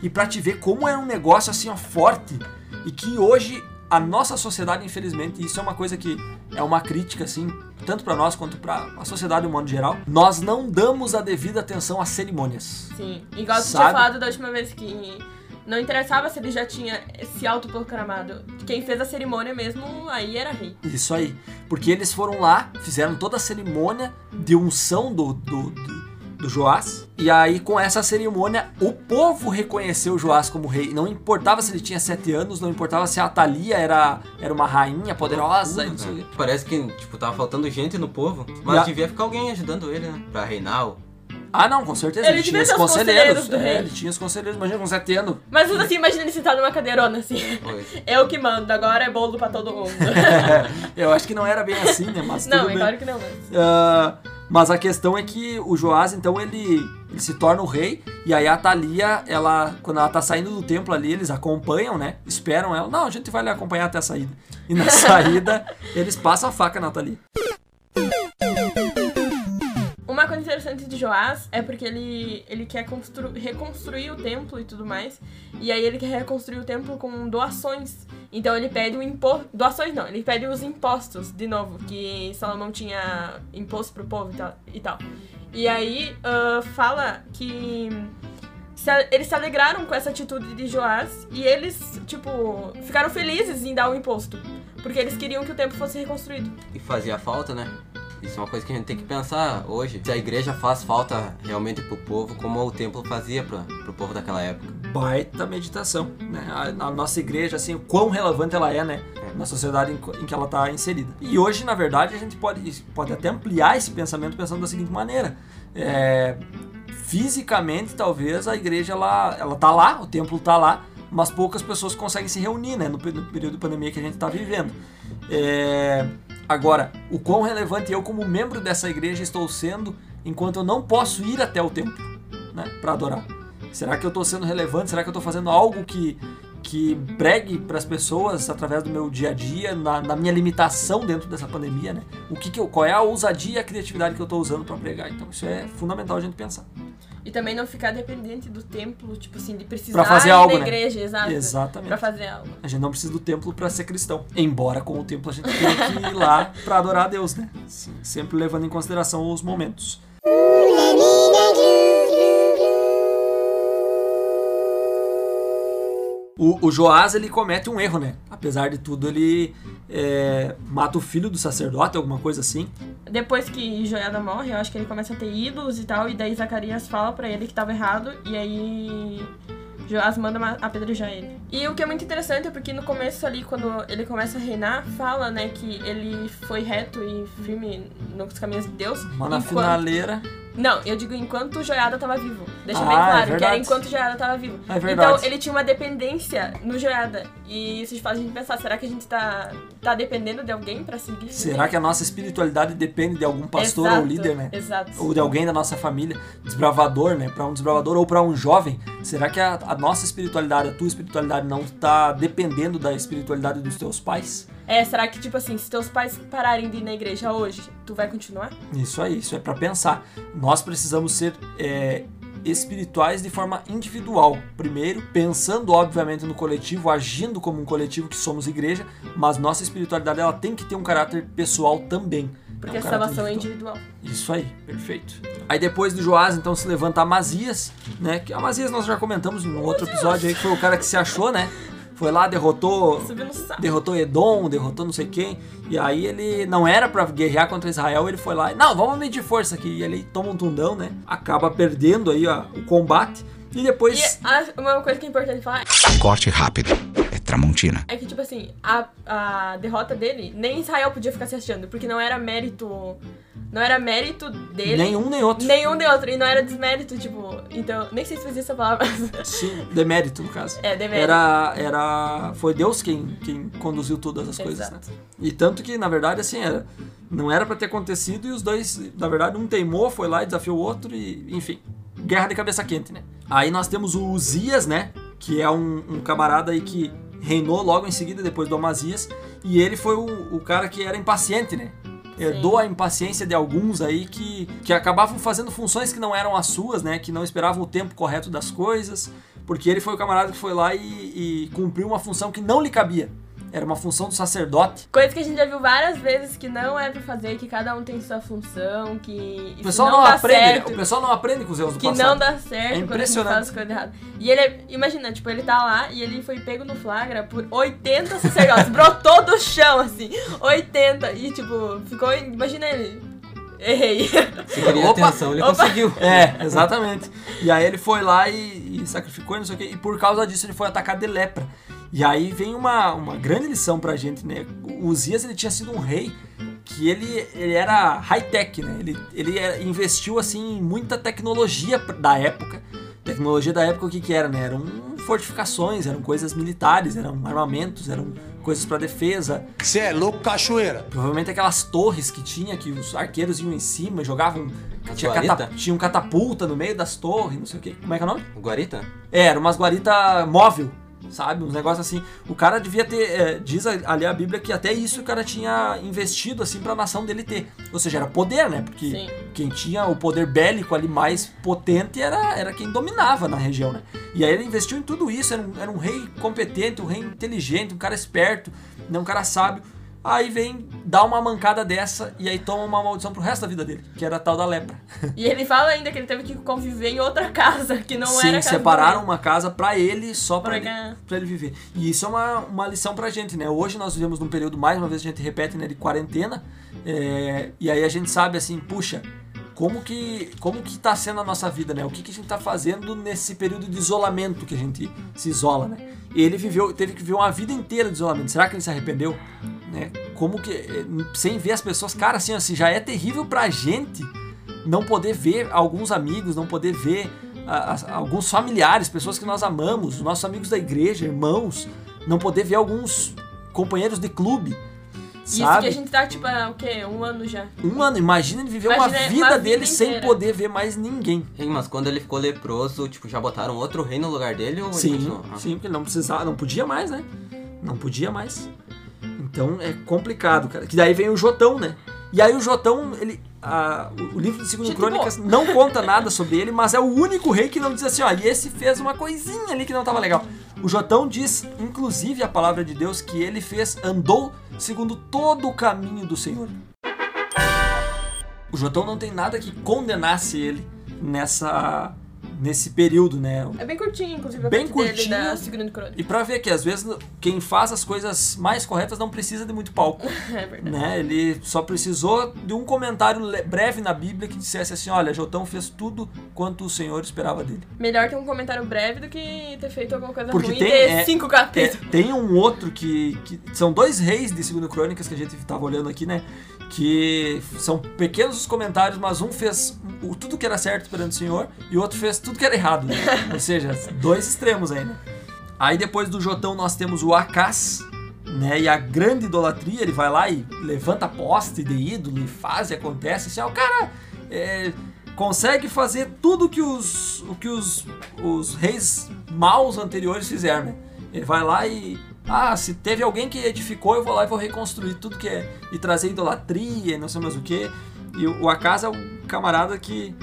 E pra te ver como é um negócio assim, ó, forte. E que hoje a nossa sociedade, infelizmente, isso é uma coisa que é uma crítica, assim, tanto pra nós quanto pra a sociedade de um modo geral. Nós não damos a devida atenção às cerimônias. Sim. Igual tu tinha falado da última vez que não interessava se ele já tinha se autoproclamado. Quem fez a cerimônia mesmo, aí era rei. Isso aí. Porque eles foram lá, fizeram toda a cerimônia de unção do, do, do, do Joás. E aí, com essa cerimônia, o povo reconheceu o Joás como rei. Não importava se ele tinha sete anos, não importava se a Thalia era, era uma rainha poderosa. e. Parece que, tipo, tava faltando gente no povo, mas a- devia ficar alguém ajudando ele, né? Pra reinar. ou- Ah, não, com certeza. Ele Ele, tinha os conselheiros. conselheiros do é, rei. ele tinha os conselheiros. Imagina com sete anos. Mas assim, imagina ele sentado numa cadeirona assim. Pois. Eu que mando, agora é bolo pra todo mundo. <laughs> Eu acho que não era bem assim, né? Mas não, tudo é bem. claro que não, mas. Ah, mas a questão é que o Joás, então, ele, ele se torna o rei. E aí a Thalia, ela, quando ela tá saindo do templo ali, eles acompanham, né? Esperam ela. Não, a gente vai lhe acompanhar até a saída. E na <laughs> saída, eles passam a faca na Thalia. Coisa interessante de Joás é porque ele, ele quer constru- reconstruir o templo e tudo mais. E aí ele quer reconstruir o templo com doações. Então ele pede o imposto. Doações não, ele pede os impostos, de novo, que Salomão tinha imposto pro povo e tal. E, tal. e aí ah, fala que. se eles se alegraram com essa atitude de Joás e eles, tipo, ficaram felizes em dar o imposto. Porque eles queriam que o templo fosse reconstruído. E fazia falta, né? Isso é uma coisa que a gente tem que pensar hoje. Se a igreja faz falta realmente pro povo, como o templo fazia pra, pro povo daquela época. Baita meditação, né? A, a nossa igreja, assim, o quão relevante ela é, né? Na sociedade em, em que ela tá inserida. E hoje, na verdade, a gente pode, pode até ampliar esse pensamento pensando da seguinte maneira. É, fisicamente, talvez, a igreja, ela, ela tá lá, o templo tá lá, mas poucas pessoas conseguem se reunir, né? No, no período de pandemia que a gente tá vivendo. É, agora, o quão relevante eu, como membro dessa igreja, estou sendo enquanto eu não posso ir até o templo, né? Pra adorar. Será que eu estou sendo relevante? Será que eu estou fazendo algo que, que pregue para as pessoas através do meu dia a dia, na, na minha limitação dentro dessa pandemia, né? O que, que eu, qual é a ousadia e a criatividade que eu estou usando para pregar? Então isso é fundamental a gente pensar. E também não ficar dependente do templo, tipo assim, de precisar Pra fazer ir algo, na né? igreja, exato. Exatamente. Pra fazer algo. A gente não precisa do templo para ser cristão. Embora com o templo a gente tenha que ir lá para adorar a Deus, né? Sim, sempre levando em consideração os momentos. O, o Joás, ele comete um erro, né? Apesar de tudo, ele é, mata o filho do sacerdote, alguma coisa assim. Depois que Joiada morre, eu acho que ele começa a ter ídolos e tal, e daí Zacarias fala pra ele que tava errado, e aí Joás manda ma- apedrejar ele. E o que é muito interessante é porque no começo ali, quando ele começa a reinar, fala, né, que ele foi reto e firme nos caminhos de Deus. Mas na enquanto- finaleira. Não, eu digo enquanto Joiada tava vivo. Deixa Ah, bem é claro, que era enquanto Joiada tava vivo. É verdade. Então ele tinha uma dependência no Joiada. E isso faz a gente pensar, será que a gente tá, tá dependendo de alguém pra seguir? Será que a nossa espiritualidade depende de algum pastor Exato, ou líder, né? Exato. Ou de alguém da nossa família, desbravador, né? Para um desbravador ou para um jovem. Será que a, a nossa espiritualidade, a tua espiritualidade não está dependendo da espiritualidade dos teus pais? É, será que, tipo assim, se teus pais pararem de ir na igreja hoje, tu vai continuar? Isso aí, isso é para pensar. Nós precisamos ser é, espirituais de forma individual. Primeiro, pensando obviamente no coletivo, agindo como um coletivo que somos igreja, mas nossa espiritualidade ela tem que ter um caráter pessoal também. Porque É um a salvação é individual. individual. Isso aí, perfeito. Aí depois do Joás, então, se levanta Amazias, né? Que Amazias nós já comentamos em um outro episódio aí, que foi o cara que se achou, né? Foi lá, derrotou. Derrotou Edom, derrotou não sei quem. E aí ele não era pra guerrear contra Israel, ele foi lá e, não, vamos medir força aqui. E ele toma um tundão, né? Acaba perdendo aí ó, o combate. E depois. E a- uma coisa que é importante falar Corte rápido. É Tramontina. é que, tipo assim, a, a derrota dele, nem Israel podia ficar se achando, porque não era mérito. Não era mérito dele. Nenhum nem outro. Nenhum de outro. E não era desmérito, tipo. Então, nem sei se fazia essa palavra. <laughs> Sim, demérito, no caso. É, demérito. Era, era, foi Deus quem, quem conduziu todas as coisas, né? Exato. E tanto que, na verdade, assim, era, não era pra ter acontecido e os dois, na verdade, um teimou, foi lá e desafiou o outro e, enfim, guerra de cabeça quente, né? Aí nós temos o Uzias, né? Que é um, um camarada aí que reinou logo em seguida, depois do Amazias, e ele foi o, o cara que era impaciente, né? Herdou a impaciência de alguns aí que, que acabavam fazendo funções que não eram as suas, né? Que não esperavam o tempo correto das coisas, porque ele foi o camarada que foi lá e, e cumpriu uma função que não lhe cabia. Era uma função do sacerdote. Coisa que a gente já viu várias vezes que não é pra fazer, que cada um tem sua função, que O pessoal não, não, aprende, certo. o pessoal não aprende com os erros do que passado. não dá certo É quando a gente impressionante. faz as coisas erradas. E ele, é- imagina, tipo, ele tá lá e ele foi pego no flagra por 80 sacerdotes, brotou do chão, assim, 80, e tipo, ficou, imagina ele, Errei. Queria Opa, atenção, ele opa. conseguiu. <laughs> É, exatamente. E aí ele foi lá e, e sacrificou e não sei o quê. E por causa disso ele foi atacado de lepra. E aí vem uma, uma grande lição pra gente, né? O Uzias ele tinha sido um rei que ele, ele era high-tech, né? Ele, ele era- investiu assim em muita tecnologia da época. Tecnologia da época o que que era, né? Eram fortificações, eram coisas militares, eram armamentos, eram coisas pra defesa. Você é louco, cachoeira. Provavelmente aquelas torres que tinha, que os arqueiros iam em cima e jogavam. Tinha, Guarita? cata, tinha um catapulta no meio das torres, não sei o que. Como é que é o nome? Guarita? É, era umas guarita móvel, sabe? Uns negócios assim. O cara devia ter. é, diz ali a Bíblia que até isso o cara tinha investido, assim, pra nação dele ter. Ou seja, era poder, né? Porque Sim. quem tinha o poder bélico ali mais potente era, era quem dominava na região, né? E aí ele investiu em tudo isso, era um, era um rei competente, um rei inteligente, um cara esperto, né? um cara sábio. Aí vem, dá uma mancada dessa e aí toma uma maldição pro resto da vida dele, que era a tal da lepra. E ele fala ainda que ele teve que conviver em outra casa, que não Sim, era casa separaram uma casa pra ele, só pra Pra ele, pra ele viver. E isso é uma, uma lição pra gente, né? Hoje nós vivemos num período, mais uma vez a gente repete, né, de quarentena, é, e aí a gente sabe assim, puxa, como que, como que tá sendo a nossa vida, né? O que, que a gente tá fazendo nesse período de isolamento que a gente se isola, né? Ele viveu, teve que viver uma vida inteira de isolamento. Será que ele se arrependeu? Né? Como que, eh, sem ver as pessoas, cara, assim, assim, já é terrível pra gente não poder ver alguns amigos, não poder ver a- a- alguns familiares, pessoas que nós amamos, nossos amigos da igreja, irmãos, não poder ver alguns companheiros de clube, Isso sabe? que a gente tá, tipo, há o quê? Um ano já. Um ano, imagina ele viver Imagina uma uma vida vida dele sem inteira. poder ver mais ninguém. Hein, mas quando ele ficou leproso, tipo, já botaram outro rei no lugar dele ou Sim? Ah. sim, porque ele não precisava, não podia mais, né? Não podia mais. Então é complicado, cara. Que daí vem o Jotão, né? E aí o Jotão, ele. a- o- livro de Segundo Gente Crônicas não conta nada sobre ele, mas é o único rei que não diz assim, ó, e esse fez uma coisinha ali que não tava legal. O Jotão diz, inclusive, a palavra de Deus, que ele fez, andou segundo todo o caminho do Senhor. O Jotão não tem nada que condenasse ele nessa. Nesse período, né? É bem curtinho, inclusive, a Bem parte dele curtinho. da segunda crônica. E pra ver que às vezes quem faz as coisas mais corretas não precisa de muito palco, <laughs> É verdade. né? Ele só precisou de um comentário breve na Bíblia que dissesse assim, olha, Jotão fez tudo quanto o Senhor esperava dele. Melhor ter um comentário breve do que ter feito alguma coisa Porque ruim tem- e ter é- cinco É, capítulos. tem um outro que, que são dois reis de Segundo Crônicas que a gente tava olhando aqui, né? Que são pequenos os comentários, mas um fez tudo que era certo perante o Senhor e o outro fez tudo que era errado. né? <laughs> Ou seja, dois extremos aí, né? Aí depois do Jotão nós temos o Acás, né? E a grande idolatria, ele vai lá e levanta poste de ídolo e faz e acontece. Assim, o cara é, consegue fazer tudo que os, o que os, os reis maus anteriores fizeram, né? Ele vai lá e. Ah, se teve alguém que edificou, eu vou lá e vou reconstruir tudo que é. E trazer idolatria e não sei mais o que. E o, o Acas é um camarada que.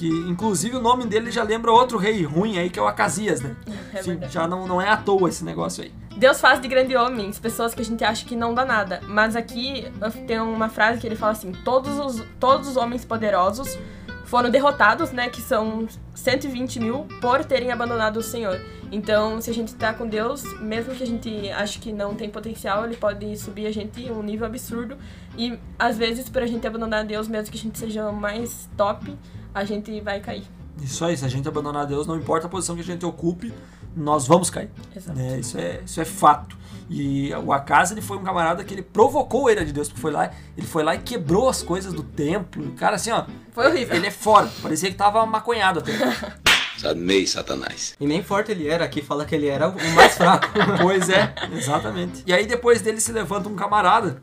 Que inclusive o nome dele já lembra outro rei ruim aí, que é o Acasias, né? <laughs> É Enfim, já não, não é à toa esse negócio aí. Deus faz de grande homens pessoas que a gente acha que não dá nada. Mas aqui tem uma frase que ele fala assim: todos os, todos os homens poderosos foram derrotados, né? Que são 120 mil por terem abandonado o Senhor. Então, se a gente tá com Deus, mesmo que a gente ache que não tem potencial, ele pode subir a gente um nível absurdo. E às vezes, por a gente abandonar Deus, mesmo que a gente seja mais top, a gente vai cair. Isso aí, se a gente abandonar Deus, não importa a posição que a gente ocupe, nós vamos cair. Exato. né? Isso, é, isso é fato. E o Acas, ele foi um camarada que ele provocou a ira de Deus, porque foi lá, ele foi lá e quebrou as coisas do templo. Cara, assim, ó. Foi horrível. Ele é fora. Parecia que tava maconhado até. <laughs> Meio satanás. E nem forte ele era, aqui fala que ele era o mais fraco. <laughs> Pois é, <laughs> exatamente. E aí depois dele se levanta um camarada,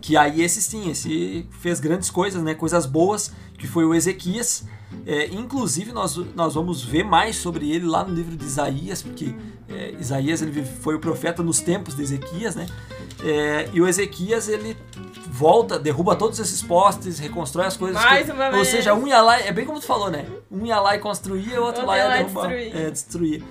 que aí esse sim, esse fez grandes coisas, né? Coisas boas, que foi o Ezequias. É, inclusive nós, nós vamos ver mais sobre ele lá no livro de Isaías, porque é, Isaías ele foi o profeta nos tempos de Ezequias, né? É, e o Ezequias ele volta, derruba todos esses postes, reconstrói as coisas. Que- uma Ou seja, um ia lá, é bem como tu falou, né? Um ia lá e construía, o outro Outro lá ia ia lá derrubar, destruir. é, destruir.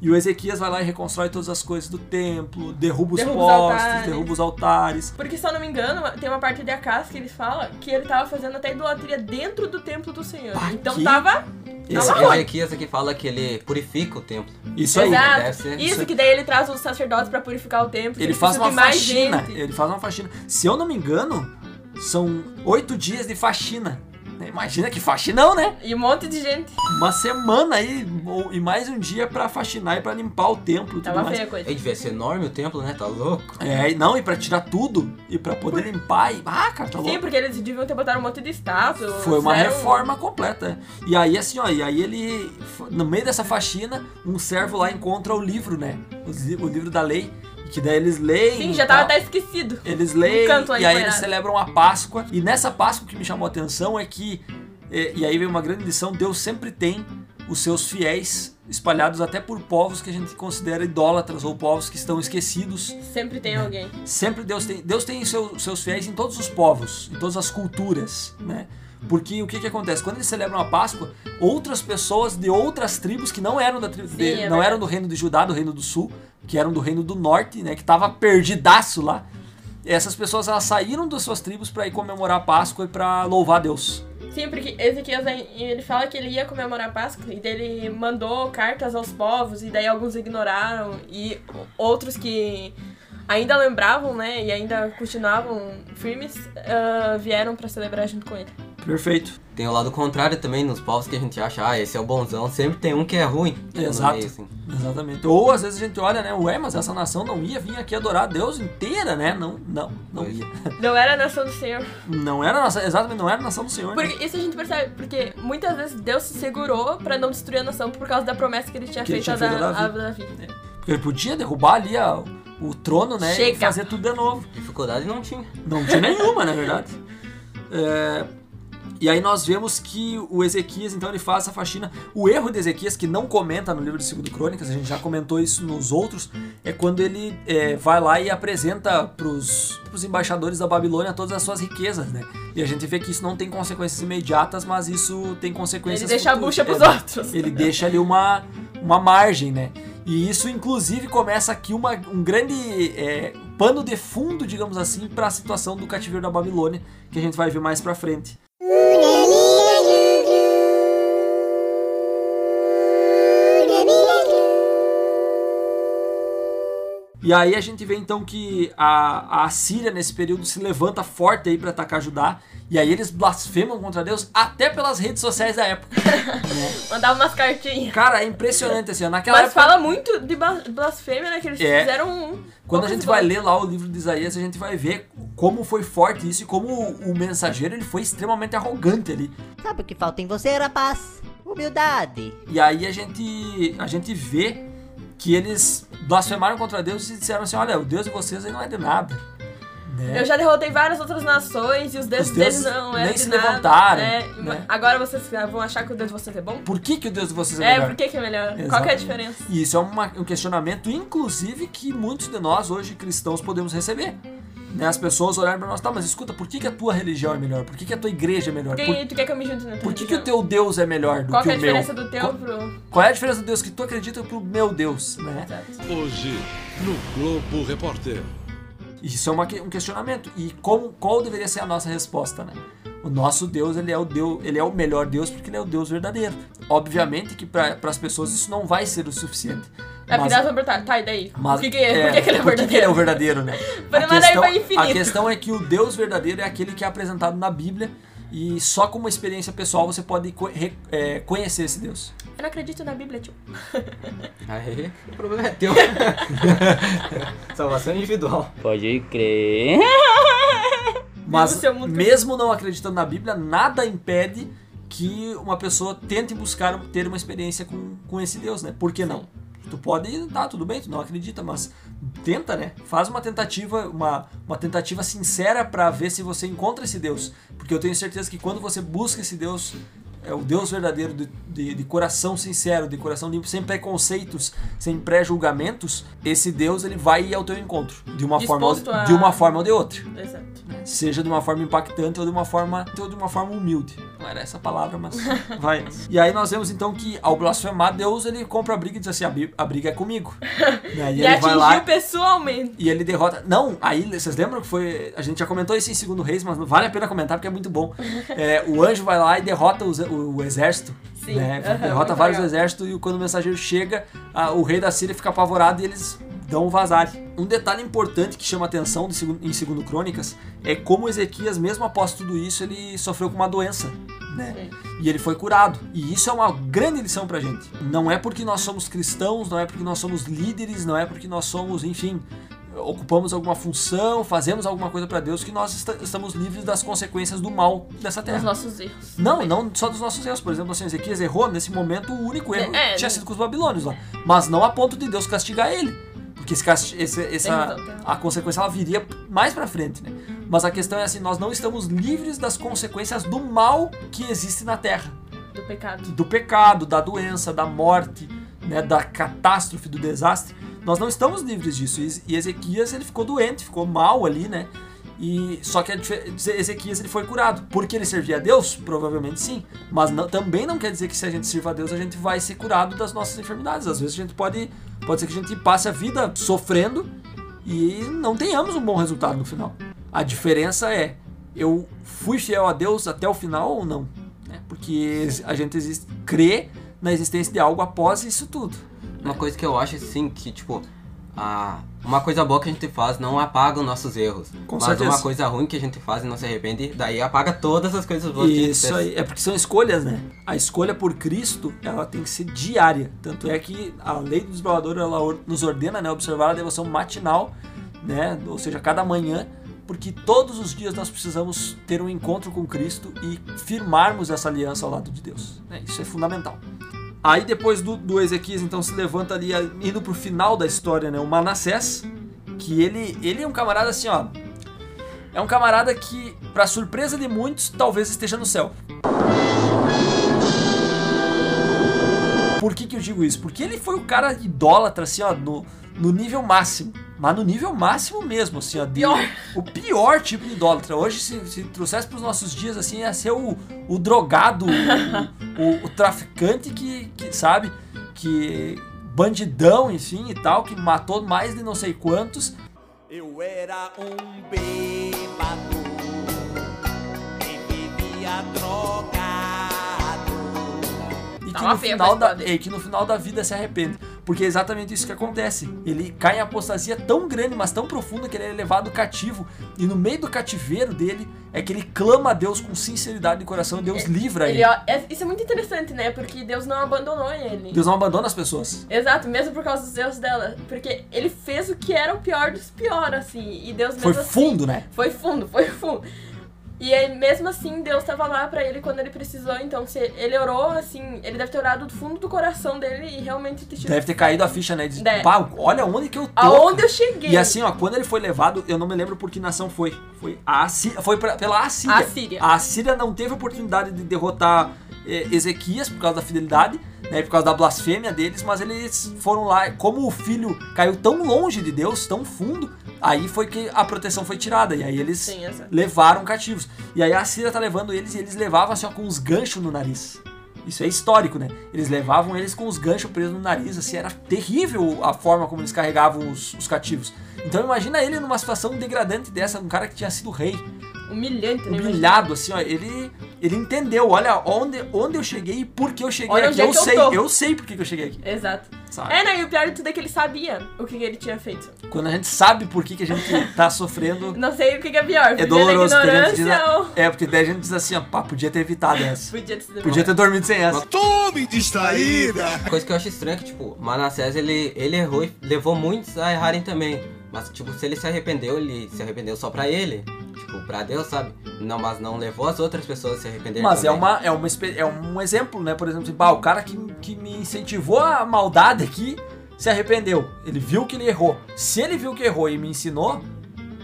E o Ezequias vai lá e reconstrói todas as coisas do templo, derruba os Derruba os postes, altares. derruba os altares. Porque, se eu não me engano, tem uma parte de Acas que ele fala que ele tava fazendo até idolatria dentro do templo do Senhor. Pá, então que- tava. Esse. Ezequias aqui fala que ele purifica o templo. Isso aí. Exato. deve ser- Isso, que daí ele traz os sacerdotes pra purificar o templo. Ele faz uma faxina. Ele faz uma faxina. Se eu não me engano, são oito dias de faxina. Imagina que faxinão, né? E um monte de gente. Uma semana aí e mais um dia pra faxinar e pra limpar o templo e tudo Tava mais. feia a coisa. Aí devia ser enorme o templo, né? Tá louco? É, e não, e pra tirar tudo e pra poder limpar e. Ah, cara, tá Sim, louco. porque eles deviam ter botado um monte de estátua. Foi uma reforma completa. E aí, assim, ó, e aí ele, no meio dessa faxina, um servo lá encontra o livro, né? O livro da lei. Que daí eles leem. Sim, já tava tal. até esquecido. Eles leem canto lá e aí eles celebram a Páscoa. E nessa Páscoa o que me chamou a atenção é que, e, e aí vem uma grande lição, Deus sempre tem os seus fiéis espalhados até por povos que a gente considera idólatras ou povos que estão esquecidos. Sempre tem alguém. Sempre Deus tem, Deus tem seu- seus fiéis em todos os povos, em todas as culturas, né? Porque o que que acontece? Quando eles celebram a Páscoa, outras pessoas de outras tribos que não eram da tribo, Sim, de- é não eram do reino de Judá, do reino do sul, que eram do reino do norte, né, que tava perdidaço lá. Essas pessoas elas saíram das suas tribos para ir comemorar a Páscoa e para louvar Deus. Sim, porque Ezequias ele fala que ele ia comemorar a Páscoa e ele mandou cartas aos povos e daí alguns ignoraram e outros que ainda lembravam, né, e ainda continuavam firmes, ah, vieram pra celebrar junto com ele. Perfeito. Tem o lado contrário também, nos povos que a gente acha, ah, esse é o bonzão, sempre tem um que é ruim. Exato. meio, assim. Exatamente. Ou às vezes a gente olha, né, ué, mas essa nação não ia vir aqui adorar a Deus inteira, né? Não, não, não Pois. ia. <laughs> Não era a nação do Senhor. Não era a nação, exatamente, não era a nação do Senhor. né? Porque isso a gente percebe, porque muitas vezes Deus se segurou pra não destruir a nação por causa da promessa que ele tinha Que ele feito tinha a, feito da, a a Davi. Davi. Porque ele podia derrubar ali a- o trono, né? E Chega. fazer tudo de novo. Dificuldade não tinha. Não tinha nenhuma, na verdade. <laughs> É, E aí nós vemos que o Ezequias, então, ele faz essa faxina. O erro de Ezequias, que não comenta no livro de 2 Crônicas, a gente já comentou isso nos outros, é quando ele é, vai lá e apresenta pros, pros embaixadores da Babilônia todas as suas riquezas, né? E a gente vê que isso não tem consequências imediatas, mas isso tem consequências Ele deixa a futuras. bucha pros É, outros. Ele deixa ali uma, uma margem, né? E isso, inclusive, começa aqui uma, um grande é, pano de fundo, digamos assim, para a situação do cativeiro da Babilônia, que a gente vai ver mais pra frente. E aí a gente vê então que a, a Síria nesse período se levanta forte aí para atacar Judá. E aí eles blasfemam contra Deus até pelas redes sociais da época. né? <laughs> Mandava umas cartinhas. Cara, é impressionante assim. Naquela Mas época, fala muito de bla- blasfêmia, né? Que eles É. fizeram um. quando a gente vai ler lá o livro de Isaías, a gente vai ver como foi forte isso e como o, o mensageiro ele foi extremamente arrogante ali. Sabe o que falta em você, rapaz? Humildade. E aí a gente a gente vê que eles blasfemaram contra Deus e disseram assim: "Olha, o Deus de vocês aí não é de nada". Né? Eu já derrotei várias outras nações e os deuses Os deuses deles não nem eram de se nada, levantaram, né? né? Agora vocês vão achar que o deus de vocês é bom? Por que, que o Deus de vocês é, É, melhor? por que, que é melhor? Qual que é a Exatamente. diferença? E isso é uma- um questionamento, inclusive, que muitos de nós hoje cristãos podemos receber. Né? As pessoas olharem pra nós, tá, mas escuta, por que, que a tua religião é melhor? Por que, que a tua igreja é melhor? Por tu quer que eu me junte na tua por que, que o teu Deus é melhor do Qual que é a o meu? diferença do teu Qual, pro... qual é a diferença do Deus que tu acredita pro meu Deus, né? Exato. Hoje, no Globo Repórter. Isso é uma um questionamento. E como, qual deveria ser a nossa resposta, né? O nosso Deus, ele é o Deus, ele é o melhor Deus porque ele é o Deus verdadeiro. Obviamente que para as pessoas isso não vai ser o suficiente. É Mas- elas vão perguntar, tá, e daí? Mas, por que, que, por que, que ele é por que ele é o verdadeiro? verdadeiro, né? <laughs> Mas A daí questão, vai infinito. a questão é que o Deus verdadeiro é aquele que é apresentado na Bíblia e só com uma experiência pessoal você pode é, conhecer esse Deus. Eu não acredito na Bíblia, tio. <laughs> Aí, o problema é teu. <laughs> Salvação individual. Pode crer. Mas mesmo não acreditando na Bíblia, nada impede que uma pessoa tente buscar ter uma experiência com, com esse Deus, né? Por que não? Tu pode, tá, tudo bem, tu não acredita, mas tenta, né? Faz uma tentativa, uma, uma tentativa sincera pra ver se você encontra esse Deus. Porque eu tenho certeza que quando você busca esse Deus, é o Deus verdadeiro, de, de, de coração sincero, de coração limpo, sem preconceitos, sem pré-julgamentos, esse Deus ele vai ir ao teu encontro, de uma, forma, a- de uma forma ou de outra Exato. seja de uma forma impactante ou de uma forma ou de uma forma humilde. Não era essa a palavra, mas <laughs> vai. E aí nós vemos então que ao blasfemar Deus, ele compra a briga e diz assim: a, briga é comigo. <laughs> Né? E, E, ele vai atingiu lá pessoalmente. e ele derrota. Não, aí vocês lembram que foi. A gente já comentou isso em Segundo Reis, mas vale a pena comentar porque é muito bom. <laughs> É, o anjo vai lá e derrota os- o, o exército. Sim, né? aham, derrota vários legal. exércitos e quando o mensageiro chega, a- o rei da Síria fica apavorado e eles dão vazar. Um detalhe importante que chama atenção em segundo Crônicas é como Ezequias, mesmo após tudo isso, ele sofreu com uma doença, né? E ele foi curado. E isso é uma grande lição pra gente. Não é porque nós somos cristãos, não é porque nós somos líderes, não é porque nós somos, enfim, ocupamos alguma função, fazemos alguma coisa pra Deus que nós esta- estamos livres das consequências do mal dessa terra. Os nossos erros. Não, não só dos nossos erros. Por exemplo, assim, Ezequias errou, nesse momento o único erro É, tinha é. sido com os babilônios lá. Mas não a ponto de Deus castigar ele. Porque esse, esse- essa, a consequência ela viria mais pra frente, né? Mas a questão é assim, nós não estamos livres das consequências do mal que existe na terra. Do pecado. Do pecado, da doença, da morte, né, da catástrofe, do desastre. Nós não estamos livres disso. E Ezequias, ele ficou doente, ficou mal ali, né? E só que Ezequias ele foi curado. Porque ele servia a Deus? Provavelmente sim. Mas não- também não quer dizer que se a gente sirva a Deus, a gente vai ser curado das nossas enfermidades. Às vezes a gente pode pode ser que a gente passe a vida sofrendo e não tenhamos um bom resultado no final. A diferença é eu fui fiel a Deus até o final ou não, né? Porque a gente existe, crê na existência de algo após isso tudo. Uma coisa que eu acho assim que, tipo, a, uma coisa boa que a gente faz não apaga os nossos erros. Com mas certeza. uma coisa ruim que a gente faz e não se arrepende, daí apaga todas as coisas boas que a gente Isso aí, é porque são escolhas, né? A escolha por Cristo, ela tem que ser diária. Tanto é que a lei do desbravador, ela nos ordena, né, observar a devoção matinal, né, ou seja, cada manhã, porque todos os dias nós precisamos ter um encontro com Cristo e firmarmos essa aliança ao lado de Deus. né? Isso é fundamental. Aí depois do, do Ezequias, então, se levanta ali, indo pro final da história, né, o Manassés, que ele, ele é um camarada assim, ó, é um camarada que, pra surpresa de muitos, talvez esteja no céu. Por que, que eu digo isso? Porque ele foi o cara idólatra, assim, ó, no, no nível máximo. Mas no nível máximo mesmo, assim, ó. de- Pior. O pior tipo de idólatra. Hoje, se, se trouxesse pros nossos dias, assim, ia ser o, o drogado, o, <laughs> o- o traficante que, que, sabe, que bandidão, enfim, e tal, que matou mais de não sei quantos. Eu era um bêbado e vivia drogado. E que, no final da, e que no final da vida se arrepende. Porque é exatamente isso que acontece. Ele cai em apostasia tão grande, mas tão profunda, que ele é levado cativo. E no meio do cativeiro dele, é que ele clama a Deus com sinceridade de coração. E Deus livra ele. Ele, é- isso é muito interessante, né? Porque Deus não abandonou ele. Deus não abandona as pessoas. Exato, mesmo por causa dos erros dela. Porque ele fez o que era o pior dos piores, assim. E Deus mesmo Foi assim- fundo, né? Foi fundo, foi fundo. E aí, mesmo assim, Deus tava lá pra ele quando ele precisou. Então, se ele orou, assim, ele deve ter orado do fundo do coração dele e realmente ter tido. Deve ter caído a ficha, né? De, pá, olha onde que eu tô. Aonde eu cheguei. E assim, ó, quando ele foi levado, eu não me lembro por que nação foi. Foi a Assíria, foi pra- pela Assíria. Assíria. A Assíria não teve oportunidade de derrotar eh, Ezequias por causa da fidelidade, né, por causa da blasfêmia deles, mas eles foram lá, como o filho caiu tão longe de Deus, tão fundo, aí foi que a proteção foi tirada e aí eles Sim, levaram cativos. E aí a Assíria tá levando eles e eles levavam assim, ó, com uns ganchos no nariz. Isso é histórico, né? Eles levavam eles com os ganchos presos no nariz, assim, era terrível a forma como eles carregavam os, os cativos. Então imagina ele numa situação degradante dessa, um cara que tinha sido rei, Humilhante, né? humilhado, assim, ó, ele, ele entendeu, olha onde, onde eu cheguei e por que eu cheguei Olha aqui. é Eu eu sei, tô. eu sei por que eu cheguei aqui. Exato. Sabe? É, né? E o pior de tudo é que ele sabia o que, que ele tinha feito. Quando a gente sabe por que, que a gente tá sofrendo, <laughs> Não sei o que, que é pior. é doloroso. Porque a gente diz, ou... é, porque daí a gente diz assim, ó, pá, podia ter evitado <laughs> essa. Podia ter sido Podia ter dormido sem essa. Tome distraída! Coisa que eu acho estranha é que, tipo, Manassés, ele, ele errou e levou muitos a errarem também. Mas, tipo, se ele se arrependeu, ele se arrependeu só pra ele. Tipo, pra Deus, sabe? Não, mas não levou as outras pessoas a se arrependerem Mas é, uma, é, uma, é um exemplo, né? Por exemplo, assim, bah, o cara que, que me incentivou a maldade aqui se arrependeu. Ele viu que ele errou. Se ele viu que errou e me ensinou,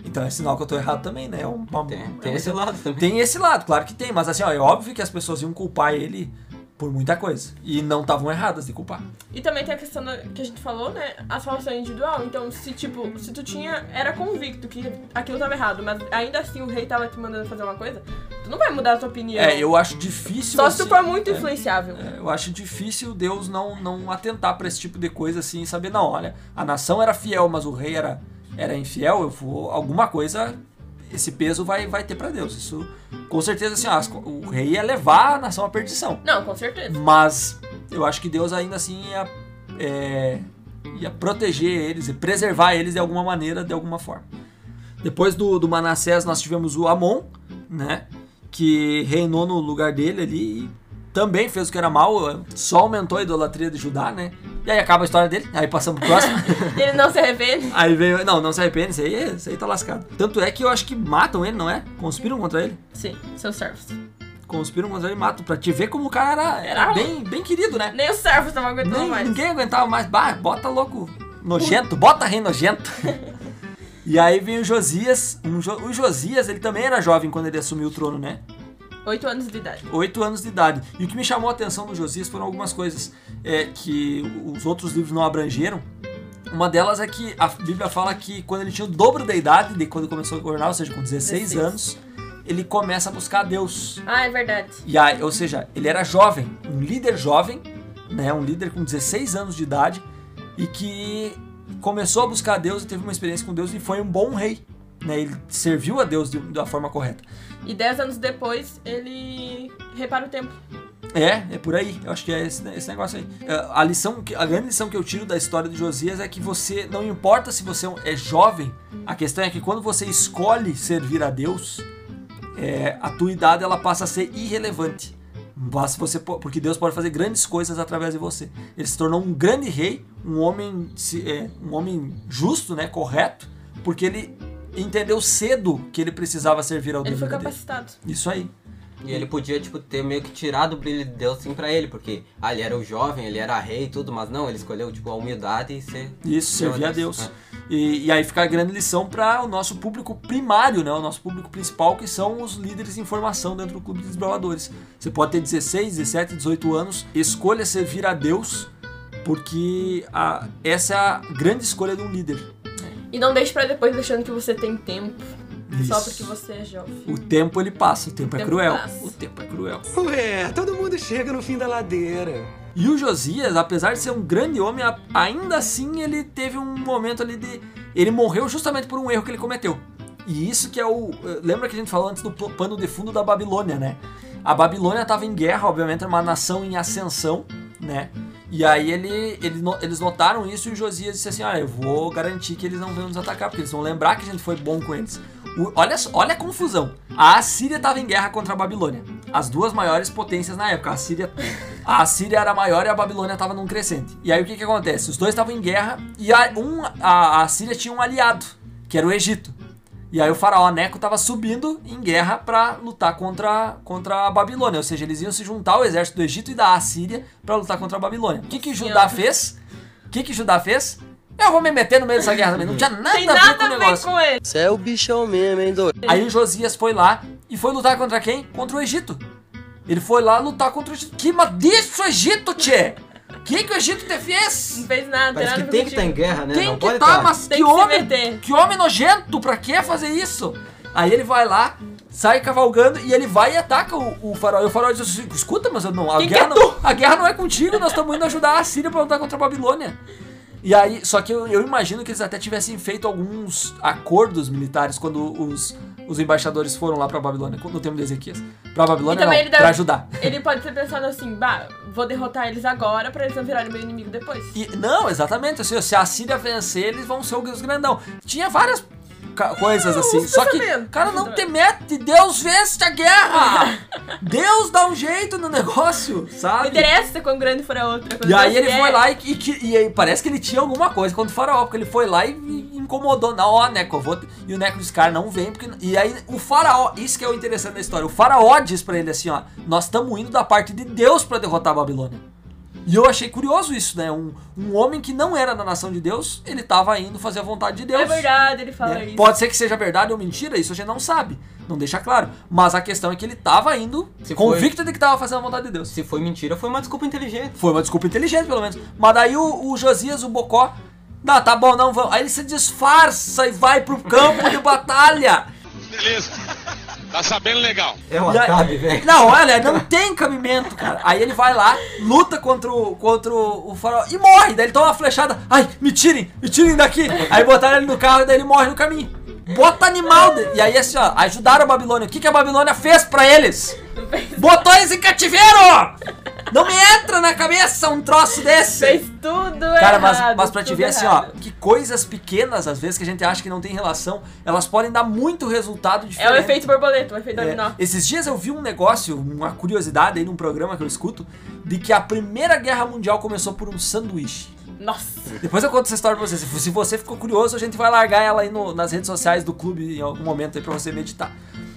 então é sinal que eu tô errado também, né? É uma- Tem, é tem um esse lado também. Tem esse lado, claro que tem. Mas assim, ó, é óbvio que as pessoas iam culpar ele por muita coisa. E não estavam erradas de culpar. E também tem a questão da- que a gente falou, né? A salvação individual. Então, se tipo, se tu tinha. Era convicto que aquilo tava errado, mas ainda assim o rei tava te mandando fazer uma coisa, tu não vai mudar a tua opinião. É, eu acho difícil. Só se tu assim, for muito é. influenciável. É, eu acho difícil Deus não, não atentar pra esse tipo de coisa assim e saber, não, olha, a nação era fiel, mas o rei era, era infiel, eu vou. Alguma coisa, esse peso vai, vai ter pra Deus. Isso, com certeza, assim, ó, o rei ia levar a nação à perdição. Não, com certeza. Mas eu acho que Deus ainda assim ia é, ia proteger eles e preservar eles de alguma maneira, de alguma forma. Depois do, do Manassés nós tivemos o Amon, né? Que reinou no lugar dele ali e também fez o que era mal, só aumentou a idolatria de Judá, né? E aí acaba a história dele, aí passamos pro próximo. <laughs> Ele não se arrepende. aí veio. Não, não se arrepende, isso aí, isso aí tá lascado. Tanto é que eu acho que matam ele, não é? Conspiram contra ele. Sim, seus servos. Conspiram contra ele e matam. Pra te ver como o cara era, era bem, bem querido, né? Nem os servos estavam aguentando Nem- mais. Ninguém aguentava mais. Bah, bota louco nojento, bota rei nojento. <laughs> e aí vem o Josias. Um Jo- o Josias, ele também era jovem quando ele assumiu o trono, né? Oito anos de idade. 8 anos de idade. E o que me chamou a atenção no Josias foram algumas coisas é, que os outros livros não abrangeram. Uma delas é que a Bíblia fala que quando ele tinha o dobro da idade, de quando começou a governar, ou seja, com 16 16. anos, ele começa a buscar a Deus. Ah, é verdade. E aí, ou seja, ele era jovem, um líder jovem, né, um líder com 16 anos de idade e que começou a buscar a Deus e teve uma experiência com Deus e foi um bom rei, né? Ele serviu a Deus de- da forma correta. E dez anos depois, ele repara o tempo. É, é por aí. Eu acho que é esse, esse negócio aí. É, A lição, a grande lição que eu tiro da história de Josias é que você, não importa se você é jovem, a questão é que quando você escolhe servir a Deus, é, a tua idade ela passa a ser irrelevante. Basta você, po- porque Deus pode fazer grandes coisas através de você. Ele se tornou um grande rei, um homem, é, um homem justo, né, correto, porque ele entendeu cedo que ele precisava servir ao Ele foi dele. capacitado. Isso aí. E ele podia, tipo, ter meio que tirado o brilho de Deus assim pra ele, porque ah, ele era o jovem, ele era rei e tudo, mas não, ele escolheu, tipo, a humildade e ser. Isso, servir a Deus. É. E, e aí fica a grande lição para o nosso público primário, né? O nosso público principal, que são os líderes em formação dentro do Clube de Desbravadores. Você pode ter 16, 17, 18 anos, escolha servir a Deus, porque a- essa é a grande escolha de um líder. E não deixe pra depois deixando que você tem tempo. Só Isso. porque você é jovem. O tempo ele passa, o tempo, é tempo cruel. passa. O tempo é cruel. Ué, todo mundo chega no fim da ladeira. E o Josias, apesar de ser um grande homem, ainda assim ele teve um momento ali de. Ele morreu justamente por um erro que ele cometeu. E isso que é o. Lembra que a gente falou antes do pano de fundo da Babilônia, né? A Babilônia estava em guerra, obviamente, era uma nação em ascensão, né? E aí ele, ele eles notaram isso e o Josias disse assim: Olha, eu vou garantir que eles não vão nos atacar, porque eles vão lembrar que a gente foi bom com eles. O- olha, olha a confusão. A Assíria estava em guerra contra a Babilônia. As duas maiores potências na época. A Assíria, a Assíria era maior e a Babilônia estava num crescente. E aí o que, que acontece? Os dois estavam em guerra e a, um, a, a Assíria tinha um aliado, que era o Egito. E aí o faraó Neco estava subindo em guerra para lutar contra, contra a Babilônia. Ou seja, eles iam se juntar ao exército do Egito e da Assíria para lutar contra a Babilônia. O que, que Judá fez? O que, que Judá fez? Eu vou me meter no meio dessa guerra também. Não tinha nada Tem a ver nada com o negócio. com ele. Você é o bichão mesmo, hein, doido? Aí o Josias foi lá e foi lutar contra quem? Contra o Egito. Ele foi lá lutar contra o Egito. Que mas disso, Egito, tchê? O que, que o Egito te fez? Não fez nada, Parece que tem que estar em contigo. guerra, né? Tem não que pode tá, tá. mas Tem que que se homem, meter. que homem nojento, pra que fazer isso? Aí ele vai lá, sai cavalgando e ele vai e ataca o, o faraó. E o faraó diz assim, escuta, mas eu não, a, Quem guerra que é não, a guerra não é contigo, nós estamos indo ajudar a Síria pra lutar contra a Babilônia. E aí, só que eu, eu imagino que eles até tivessem feito alguns acordos militares quando os, os embaixadores foram lá pra Babilônia, no tempo de Ezequias. Pra E Babilônia não, ele pra deve, ajudar. Ele pode ter pensado assim, bah, vou derrotar eles agora pra eles não virarem meu inimigo depois. E- não, exatamente. Assim, se a Síria vencer, eles vão ser os grandão. Tinha várias coisas assim. Só que, cara, não te mete. Deus vence a guerra. <laughs> Deus dá um jeito no negócio, Não sabe? interessa quão grande for a outra. quando E aí ele quer- foi lá e, e, e aí parece que ele tinha alguma coisa contra o faraó, porque ele foi lá e, e incomodou. Não, ó, Neco, eu vou. te-" E o Neco disse, cara, não vem, porque. E aí o faraó, isso que é o interessante da história, o faraó diz pra ele assim, ó, nós estamos indo da parte de Deus pra derrotar a Babilônia. E eu achei curioso isso, né? Um, um homem que não era da nação de Deus, ele tava indo fazer a vontade de Deus. É verdade, ele fala né? isso. Pode ser que seja verdade ou mentira, isso a gente não sabe. Não deixa claro. Mas a questão é que ele tava indo Se convicto de que tava fazendo a vontade de Deus. Se foi mentira, foi uma desculpa inteligente. Foi uma desculpa inteligente, pelo menos. Mas daí o, o Josias, o Bocó, não, tá bom, não vamos. Aí ele se disfarça e vai pro campo de batalha. Beleza. Tá sabendo legal. É um E acabe, velho. Não, olha, não tem cabimento, cara. Aí ele vai lá, luta contra o, contra o, o farol e morre. Daí ele toma uma flechada. Ai, me tirem, me tirem daqui. Aí botaram ele no carro e daí ele morre no caminho. Bota animal. de- E aí assim, ó, ajudaram a Babilônia. O que, que a Babilônia fez pra eles? Botou eles em cativeiro! Não me entra na cabeça um troço desse! Fez tudo Cara, mas, errado. mas pra te ver assim, errado. ó, que coisas pequenas, às vezes, que a gente acha que não tem relação, elas podem dar muito resultado É diferente. o efeito borboleta, o efeito É, dominó. esses dias eu vi um negócio, uma curiosidade aí num programa que eu escuto, de que a Primeira Guerra Mundial começou por um sanduíche. Nossa. Depois eu conto essa história pra você. Se se você ficou curioso, a gente vai largar ela aí no- nas redes sociais do clube em algum momento aí pra você meditar.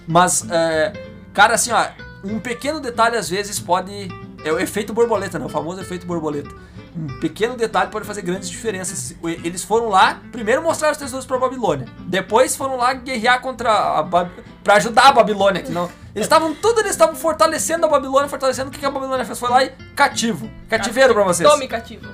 Mas, é, cara, assim, ó, um pequeno detalhe às vezes pode. É o efeito borboleta, né? O famoso efeito borboleta. Um pequeno detalhe pode fazer grandes diferenças. Eles foram lá, primeiro mostrar os tesouros pra Babilônia. Depois foram lá guerrear contra a Bab... pra ajudar a Babilônia. Que não... Eles estavam tudo, eles estavam fortalecendo a Babilônia, fortalecendo. O que a Babilônia fez? Foi lá e cativo. Cativeiro pra vocês. Tome cativo.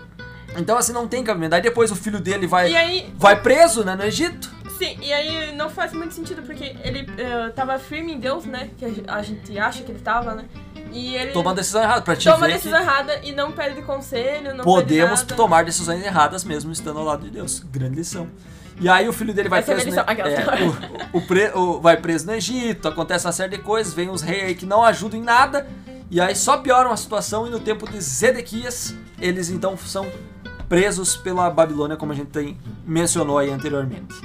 Então assim não tem cabimento. Aí depois o filho dele vai aí- vai preso, né, no Egito. Sim, e aí não faz muito sentido, porque ele eh, tava firme em Deus, né? Que a gente acha que ele tava, né? E ele Toma a decisão errada pra te toma a decisão errada e não pede conselho, não podemos tomar decisões erradas mesmo estando ao lado de Deus. Grande lição. E aí o filho dele vai Essa é preso, no, é, o, o pre- o- vai preso no Egito, acontece uma série de coisas, vem os reis aí que não ajudam em nada, e aí só pioram a situação, e no tempo de Zedequias, eles então são presos pela Babilônia, como a gente tem, mencionou aí anteriormente.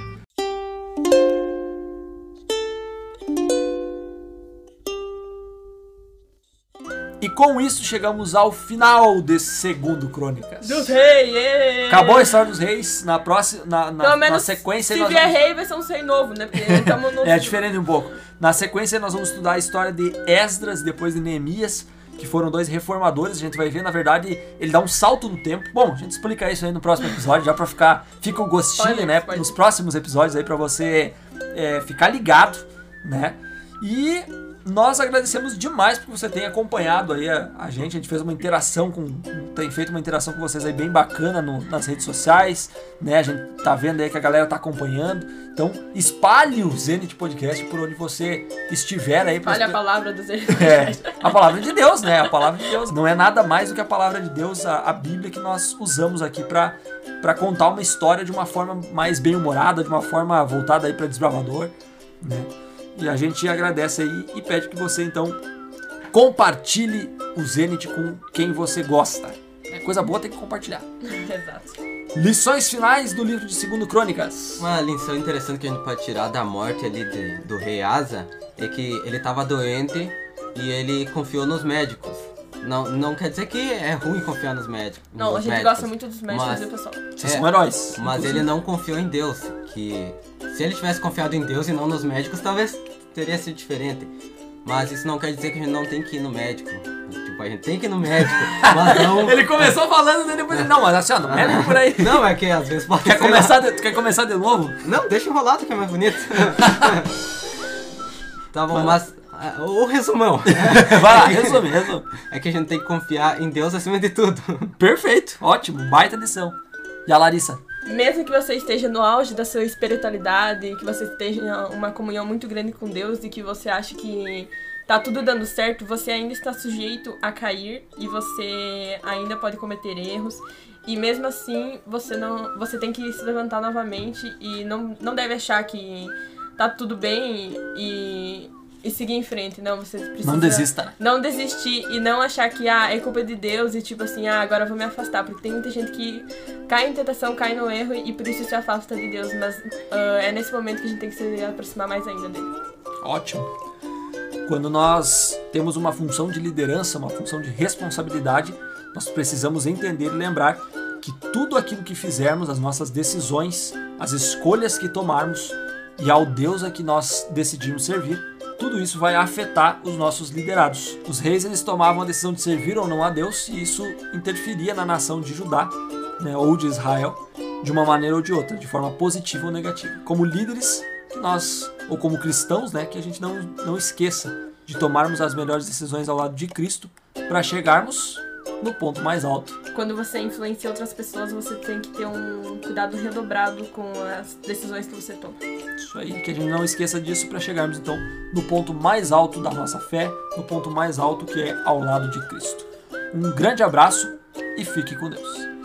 Com isso chegamos ao final desse segundo Crônicas. Dos reis! Acabou a história dos reis. Na próxima, na, na, Pelo na menos sequência se vier vamos... rei vai ser um rei novo, né? Porque estamos no... <laughs> É diferente um pouco. Na sequência nós vamos estudar a história de Esdras, depois de Neemias, que foram dois reformadores. A gente vai ver, na verdade, ele dá um salto no tempo. Bom, a gente explica isso aí no próximo episódio, já pra ficar. Fica o gostinho, Spoiler, né? spoiler. Nos próximos episódios aí pra você é, ficar ligado, né? E nós agradecemos demais por você ter acompanhado aí a, a gente. A gente fez uma interação com. Tem feito uma interação com vocês aí bem bacana no- nas redes sociais, né? A gente tá vendo aí que a galera tá acompanhando. Então, espalhe o Zenit Podcast por onde você estiver aí. Olha a palavra dos reis. é, a palavra de Deus, né? A palavra de Deus. Não é nada mais do que a palavra de Deus, a, a Bíblia que nós usamos aqui pra para contar uma história de uma forma mais bem-humorada, de uma forma voltada aí para desbravador, né? E a gente agradece aí e pede que você então compartilhe o Zenit com quem você gosta. É coisa boa tem que compartilhar. <laughs> Exato. Lições finais do livro de Segundo Crônicas. Uma lição interessante que a gente pode tirar da morte ali de- do rei Asa é que ele tava doente e ele confiou nos médicos. Não, não quer dizer que é ruim confiar nos médicos. Não, a nos gente médicos, gosta muito dos médicos, mas- viu, pessoal? Vocês são heróis. Mas inclusive. ele não confiou em Deus. Que se ele tivesse confiado em Deus e não nos médicos, talvez teria sido diferente. Mas isso não quer dizer que a gente não tem que ir no médico. Tipo, a gente tem que ir no médico. <laughs> mas não. Ele começou falando, né? Depois ele, não, mas assim, ó, não é <laughs> por aí. Não, é que às vezes pode Quer ser- começar, de, quer começar de novo? Não, deixa enrolado que é mais bonito. <laughs> tá bom, mas. ah, O resumão. <laughs> Vai lá, resume, resume. É que a gente tem que confiar em Deus acima de tudo. <laughs> Perfeito, ótimo, baita lição. E a Larissa? Mesmo que você esteja no auge da sua espiritualidade, que você esteja em uma comunhão muito grande com Deus e que você acha que tá tudo dando certo, você ainda está sujeito a cair e você ainda pode cometer erros. E mesmo assim, você não, você tem que se levantar novamente e não, não deve achar que tá tudo bem e, e seguir em frente. Não, você precisa Não desista. não desistir e não achar que ah, é culpa de Deus e tipo assim, ah, agora eu vou me afastar. Porque tem muita gente que cai em tentação, cai no erro e por isso se afasta de Deus. Mas ah, é nesse momento que a gente tem que se aproximar mais ainda dele. Ótimo. Quando nós temos uma função de liderança, uma função de responsabilidade, nós precisamos entender e lembrar que tudo aquilo que fizermos, as nossas decisões, as escolhas que tomarmos e ao Deus a que nós decidimos servir, tudo isso vai afetar os nossos liderados. Os reis eles tomavam a decisão de servir ou não a Deus e isso interferia na nação de Judá, né, ou de Israel, de uma maneira ou de outra, de forma positiva ou negativa. Como líderes, que nós, ou como cristãos, né, que a gente não, não esqueça de tomarmos as melhores decisões ao lado de Cristo para chegarmos no ponto mais alto. Quando você influencia outras pessoas, você tem que ter um cuidado redobrado com as decisões que você toma. Isso aí, que a gente não esqueça disso para chegarmos então no ponto mais alto da nossa fé, no ponto mais alto que é ao lado de Cristo. Um grande abraço e fique com Deus.